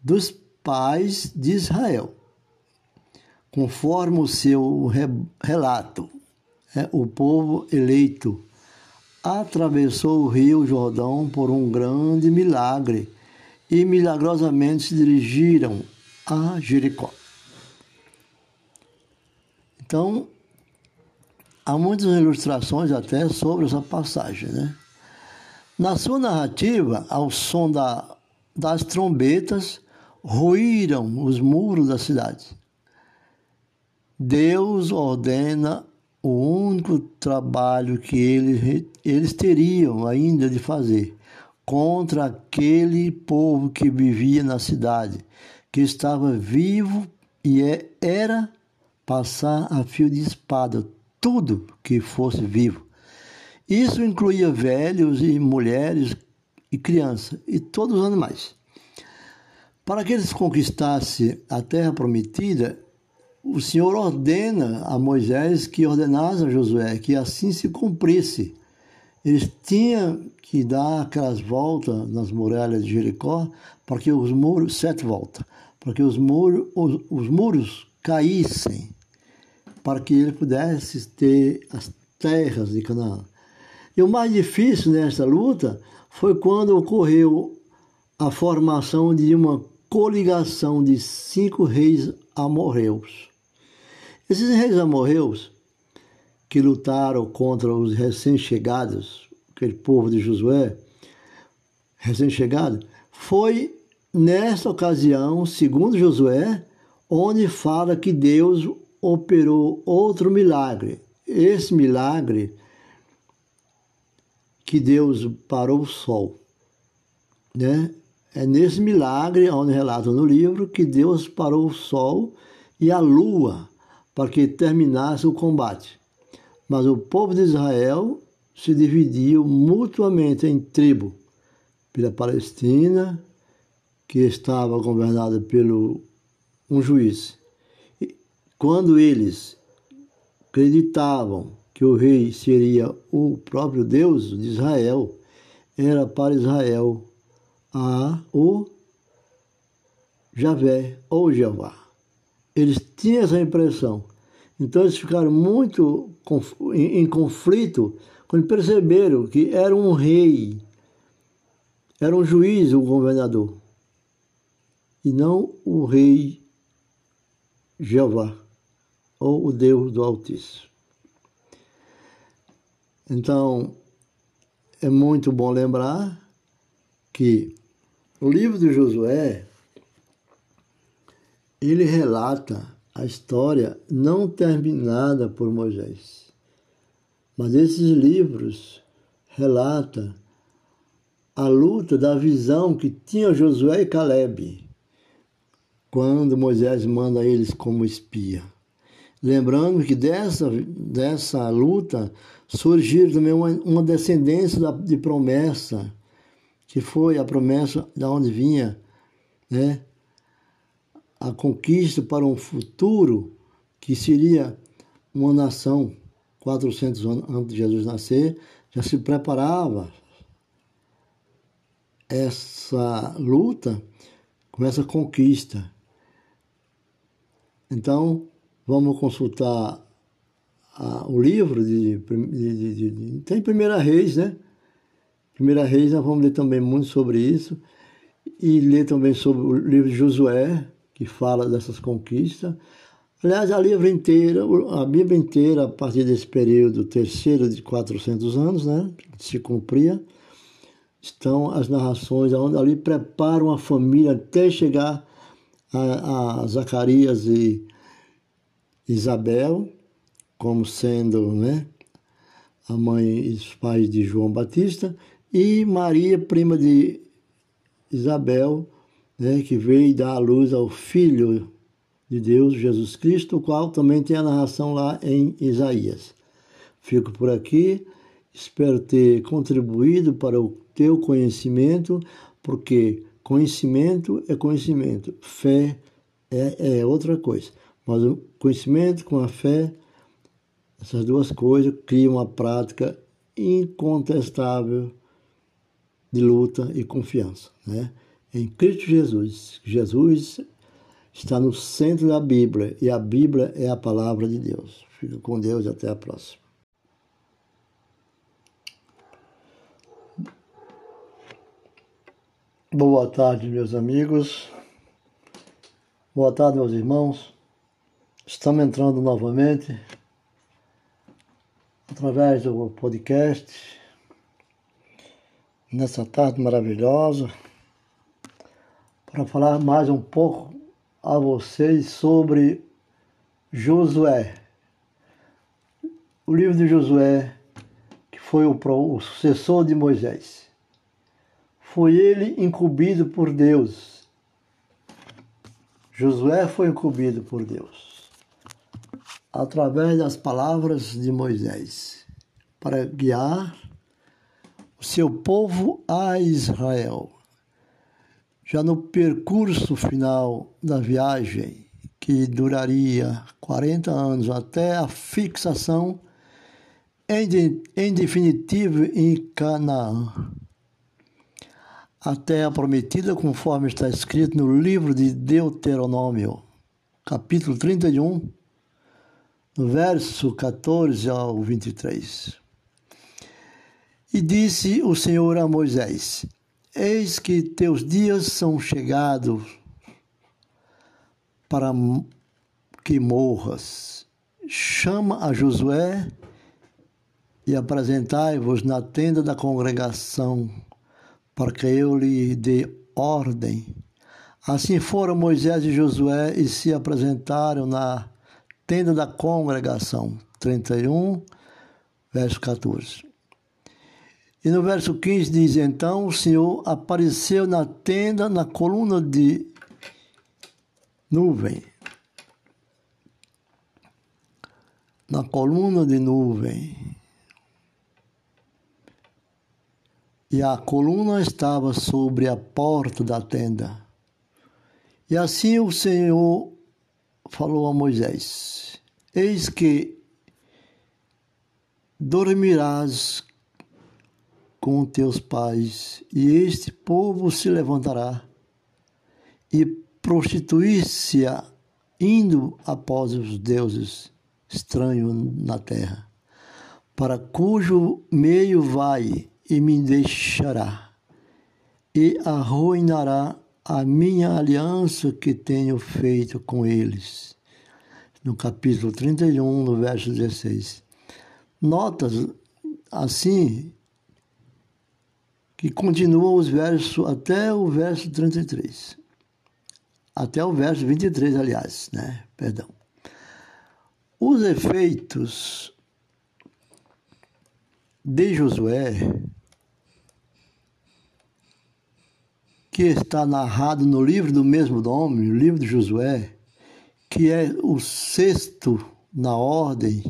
dos pais de Israel, conforme o seu relato. É, o povo eleito atravessou o rio Jordão por um grande milagre e milagrosamente se dirigiram a Jericó. Então, há muitas ilustrações até sobre essa passagem. Né? Na sua narrativa, ao som da, das trombetas, ruíram os muros da cidade. Deus ordena o único trabalho que eles, eles teriam ainda de fazer contra aquele povo que vivia na cidade, que estava vivo e é, era passar a fio de espada tudo que fosse vivo. Isso incluía velhos e mulheres e crianças e todos os animais. Para que eles conquistassem a terra prometida, o Senhor ordena a Moisés que ordenasse a Josué que assim se cumprisse. Eles tinham que dar aquelas voltas nas muralhas de Jericó para que os muros, sete voltas, para que os muros, os, os muros caíssem, para que ele pudesse ter as terras de Canaã. E o mais difícil nessa luta foi quando ocorreu a formação de uma coligação de cinco reis amorreus. Esses reis amorreus que lutaram contra os recém-chegados, aquele povo de Josué, recém-chegado, foi nessa ocasião, segundo Josué, onde fala que Deus operou outro milagre. Esse milagre que Deus parou o sol, né? É nesse milagre, onde relata no livro, que Deus parou o sol e a lua para que terminasse o combate. Mas o povo de Israel se dividiu mutuamente em tribo, pela Palestina, que estava governada pelo um juiz. E quando eles acreditavam que o rei seria o próprio Deus de Israel, era para Israel a o Javé ou Jeová. Eles tinham essa impressão. Então eles ficaram muito em conflito quando perceberam que era um rei, era um juiz o governador, e não o rei Jeová, ou o Deus do Altíssimo. Então, é muito bom lembrar que o livro de Josué ele relata a história não terminada por Moisés. Mas esses livros relata a luta da visão que tinha Josué e Caleb quando Moisés manda eles como espia. Lembrando que dessa, dessa luta surgiu também uma, uma descendência de promessa, que foi a promessa de onde vinha né, a conquista para um futuro que seria uma nação 400 anos antes de Jesus nascer, já se preparava essa luta com essa conquista. Então, vamos consultar a, o livro de, de, de, de, Tem Primeira Reis, né? Primeira Reis, nós vamos ler também muito sobre isso. E ler também sobre o livro de Josué, que fala dessas conquistas. Aliás, a livro inteira, a Bíblia inteira, a partir desse período terceiro de 400 anos, né, que se cumpria, estão as narrações onde ali preparam a família até chegar a, a Zacarias e Isabel, como sendo né, a mãe e os pais de João Batista, e Maria, prima de Isabel, né, que veio dar à luz ao filho de Deus, Jesus Cristo, o qual também tem a narração lá em Isaías. Fico por aqui, espero ter contribuído para o teu conhecimento, porque conhecimento é conhecimento, fé é, é outra coisa. Mas o conhecimento com a fé, essas duas coisas criam uma prática incontestável de luta e confiança. Né? Em Cristo Jesus. Jesus está no centro da Bíblia e a Bíblia é a palavra de Deus. Fica com Deus e até a próxima. Boa tarde, meus amigos. Boa tarde, meus irmãos. Estamos entrando novamente através do podcast nessa tarde maravilhosa para falar mais um pouco a vocês sobre Josué. O livro de Josué, que foi o, o sucessor de Moisés. Foi ele incumbido por Deus. Josué foi incumbido por Deus através das palavras de Moisés para guiar o seu povo a Israel já no percurso final da viagem, que duraria 40 anos até a fixação em, em definitivo em Canaã. A terra prometida, conforme está escrito no livro de Deuteronômio, capítulo 31, no verso 14 ao 23. E disse o Senhor a Moisés: Eis que teus dias são chegados para que morras. Chama a Josué e apresentai-vos na tenda da congregação, para que eu lhe dê ordem. Assim foram Moisés e Josué e se apresentaram na tenda da congregação. 31, verso 14. E no verso 15 diz: Então o Senhor apareceu na tenda, na coluna de nuvem. Na coluna de nuvem. E a coluna estava sobre a porta da tenda. E assim o Senhor falou a Moisés: Eis que dormirás com teus pais, e este povo se levantará e prostituir-se-á, indo após os deuses estranhos na terra, para cujo meio vai e me deixará, e arruinará a minha aliança que tenho feito com eles. No capítulo 31, no verso 16. Notas assim que continua os versos até o verso 33. Até o verso 23, aliás, né? Perdão. Os efeitos de Josué, que está narrado no livro do mesmo nome, o livro de Josué, que é o sexto na ordem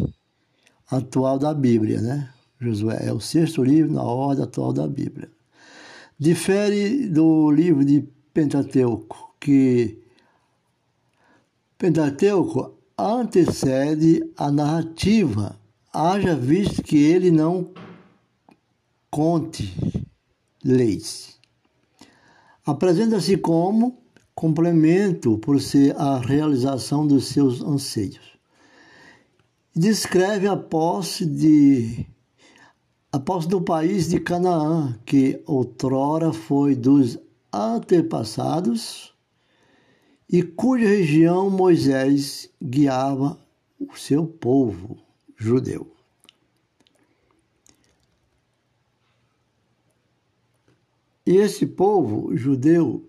atual da Bíblia, né? Josué é o sexto livro na ordem atual da Bíblia. Difere do livro de Pentateuco, que Pentateuco antecede a narrativa, haja visto que ele não conte leis. Apresenta-se como complemento por ser a realização dos seus anseios. Descreve a posse de a posse do país de Canaã, que outrora foi dos antepassados e cuja região Moisés guiava o seu povo judeu. E esse povo judeu,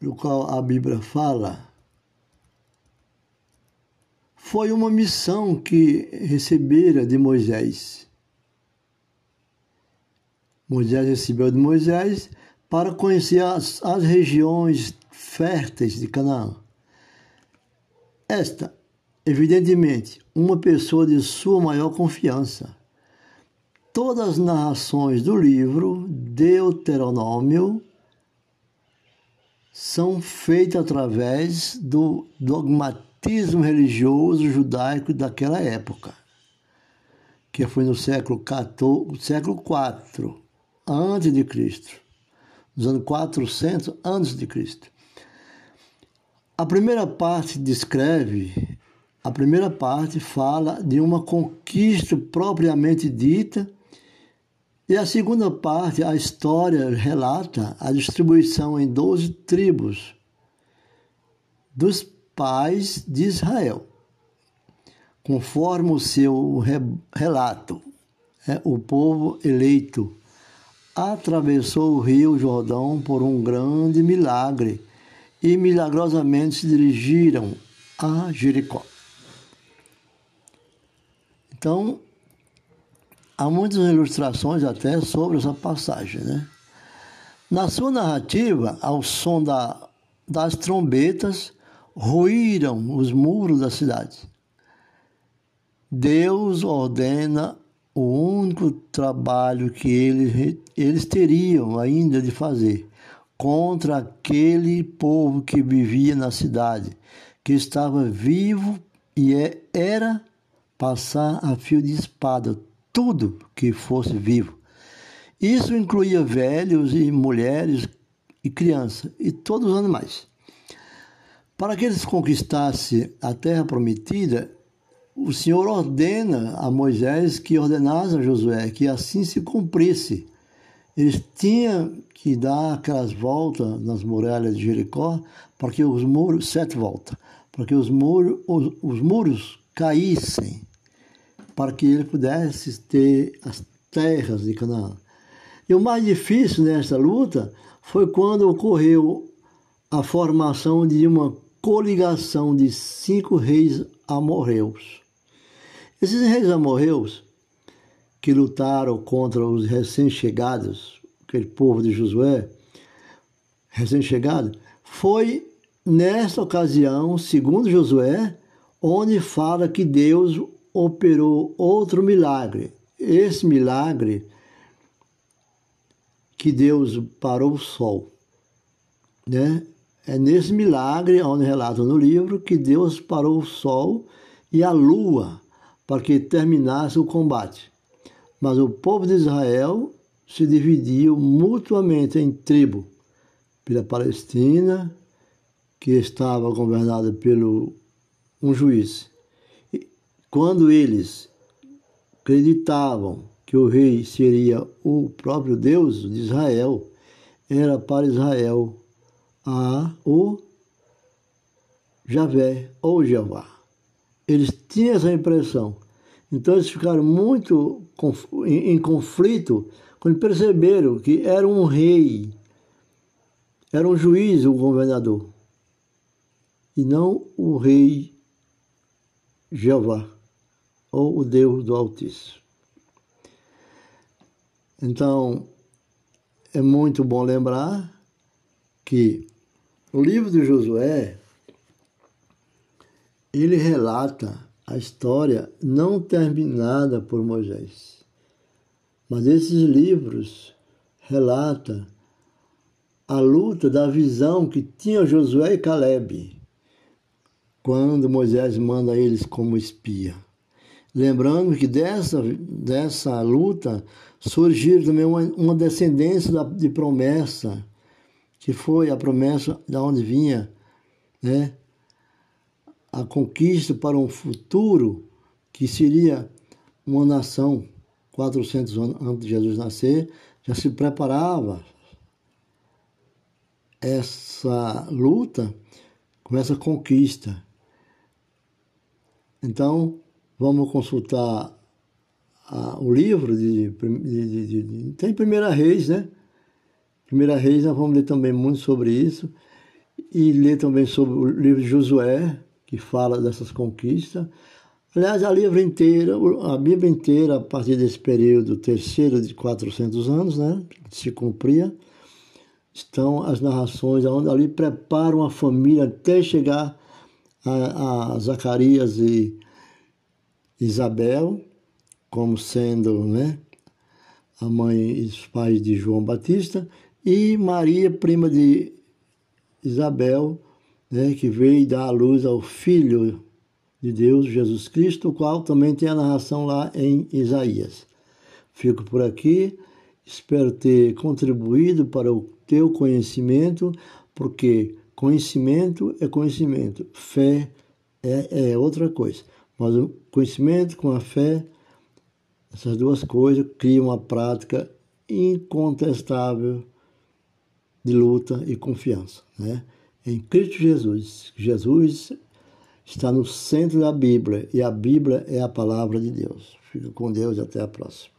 do qual a Bíblia fala, foi uma missão que recebera de Moisés Moisés recebeu de Moisés para conhecer as, as regiões férteis de Canaã. esta, evidentemente, uma pessoa de sua maior confiança. Todas as narrações do livro Deuteronômio são feitas através do dogmatismo religioso judaico daquela época, que foi no século XIV, século IV antes de Cristo, nos anos 400 antes de Cristo. A primeira parte descreve, a primeira parte fala de uma conquista propriamente dita e a segunda parte, a história relata a distribuição em doze tribos dos pais de Israel, conforme o seu relato. É, o povo eleito atravessou o rio Jordão por um grande milagre e milagrosamente se dirigiram a Jericó. Então, há muitas ilustrações até sobre essa passagem. Né? Na sua narrativa, ao som da, das trombetas, ruíram os muros da cidade. Deus ordena o único trabalho que eles, eles teriam ainda de fazer contra aquele povo que vivia na cidade, que estava vivo e é, era passar a fio de espada tudo que fosse vivo. Isso incluía velhos e mulheres e crianças e todos os animais. Para que eles conquistassem a terra prometida, o Senhor ordena a Moisés que ordenasse a Josué que assim se cumprisse. Eles tinham que dar aquelas voltas nas muralhas de Jericó para que os muros, sete voltas, para que os muros, os, os muros caíssem para que ele pudesse ter as terras de Canaã. E o mais difícil nesta luta foi quando ocorreu a formação de uma coligação de cinco reis amorreus. Esses reis amorreus, que lutaram contra os recém-chegados, aquele povo de Josué, recém-chegado, foi nesta ocasião, segundo Josué, onde fala que Deus operou outro milagre. Esse milagre que Deus parou o sol, né? É nesse milagre, onde relata no livro, que Deus parou o sol e a lua para que terminasse o combate. Mas o povo de Israel se dividiu mutuamente em tribo, pela Palestina, que estava governada pelo um juiz, quando eles acreditavam que o rei seria o próprio Deus de Israel, era para Israel a o Javé ou Jeová. Eles tinham essa impressão. Então eles ficaram muito em conflito quando perceberam que era um rei, era um juiz o governador, e não o rei Jeová ou o Deus do Altíssimo. Então, é muito bom lembrar que o livro de Josué ele relata a história não terminada por Moisés. Mas esses livros relata a luta da visão que tinha Josué e Caleb quando Moisés manda eles como espia. Lembrando que dessa, dessa luta surgiu também uma, uma descendência da, de promessa, que foi a promessa da onde vinha né, a conquista para um futuro que seria uma nação 400 anos antes de Jesus nascer, já se preparava essa luta com essa conquista. Então, vamos consultar a, o livro de, de, de, de, Tem Primeira Reis, né? Primeira Reis, nós vamos ler também muito sobre isso. E ler também sobre o livro de Josué, que fala dessas conquistas. Aliás, a livro inteira, a Bíblia inteira, a partir desse período terceiro de 400 anos, né, se cumpria, estão as narrações onde ali preparam a família até chegar a, a Zacarias e Isabel como sendo né, a mãe e os pais de João Batista, e Maria, prima de Isabel, né, que veio dar à luz ao Filho de Deus, Jesus Cristo, o qual também tem a narração lá em Isaías. Fico por aqui, espero ter contribuído para o teu conhecimento, porque conhecimento é conhecimento, fé é, é outra coisa. Mas o conhecimento com a fé, essas duas coisas criam uma prática incontestável de luta e confiança. Né? Em Cristo Jesus, Jesus está no centro da Bíblia e a Bíblia é a palavra de Deus. Fica com Deus e até a próxima.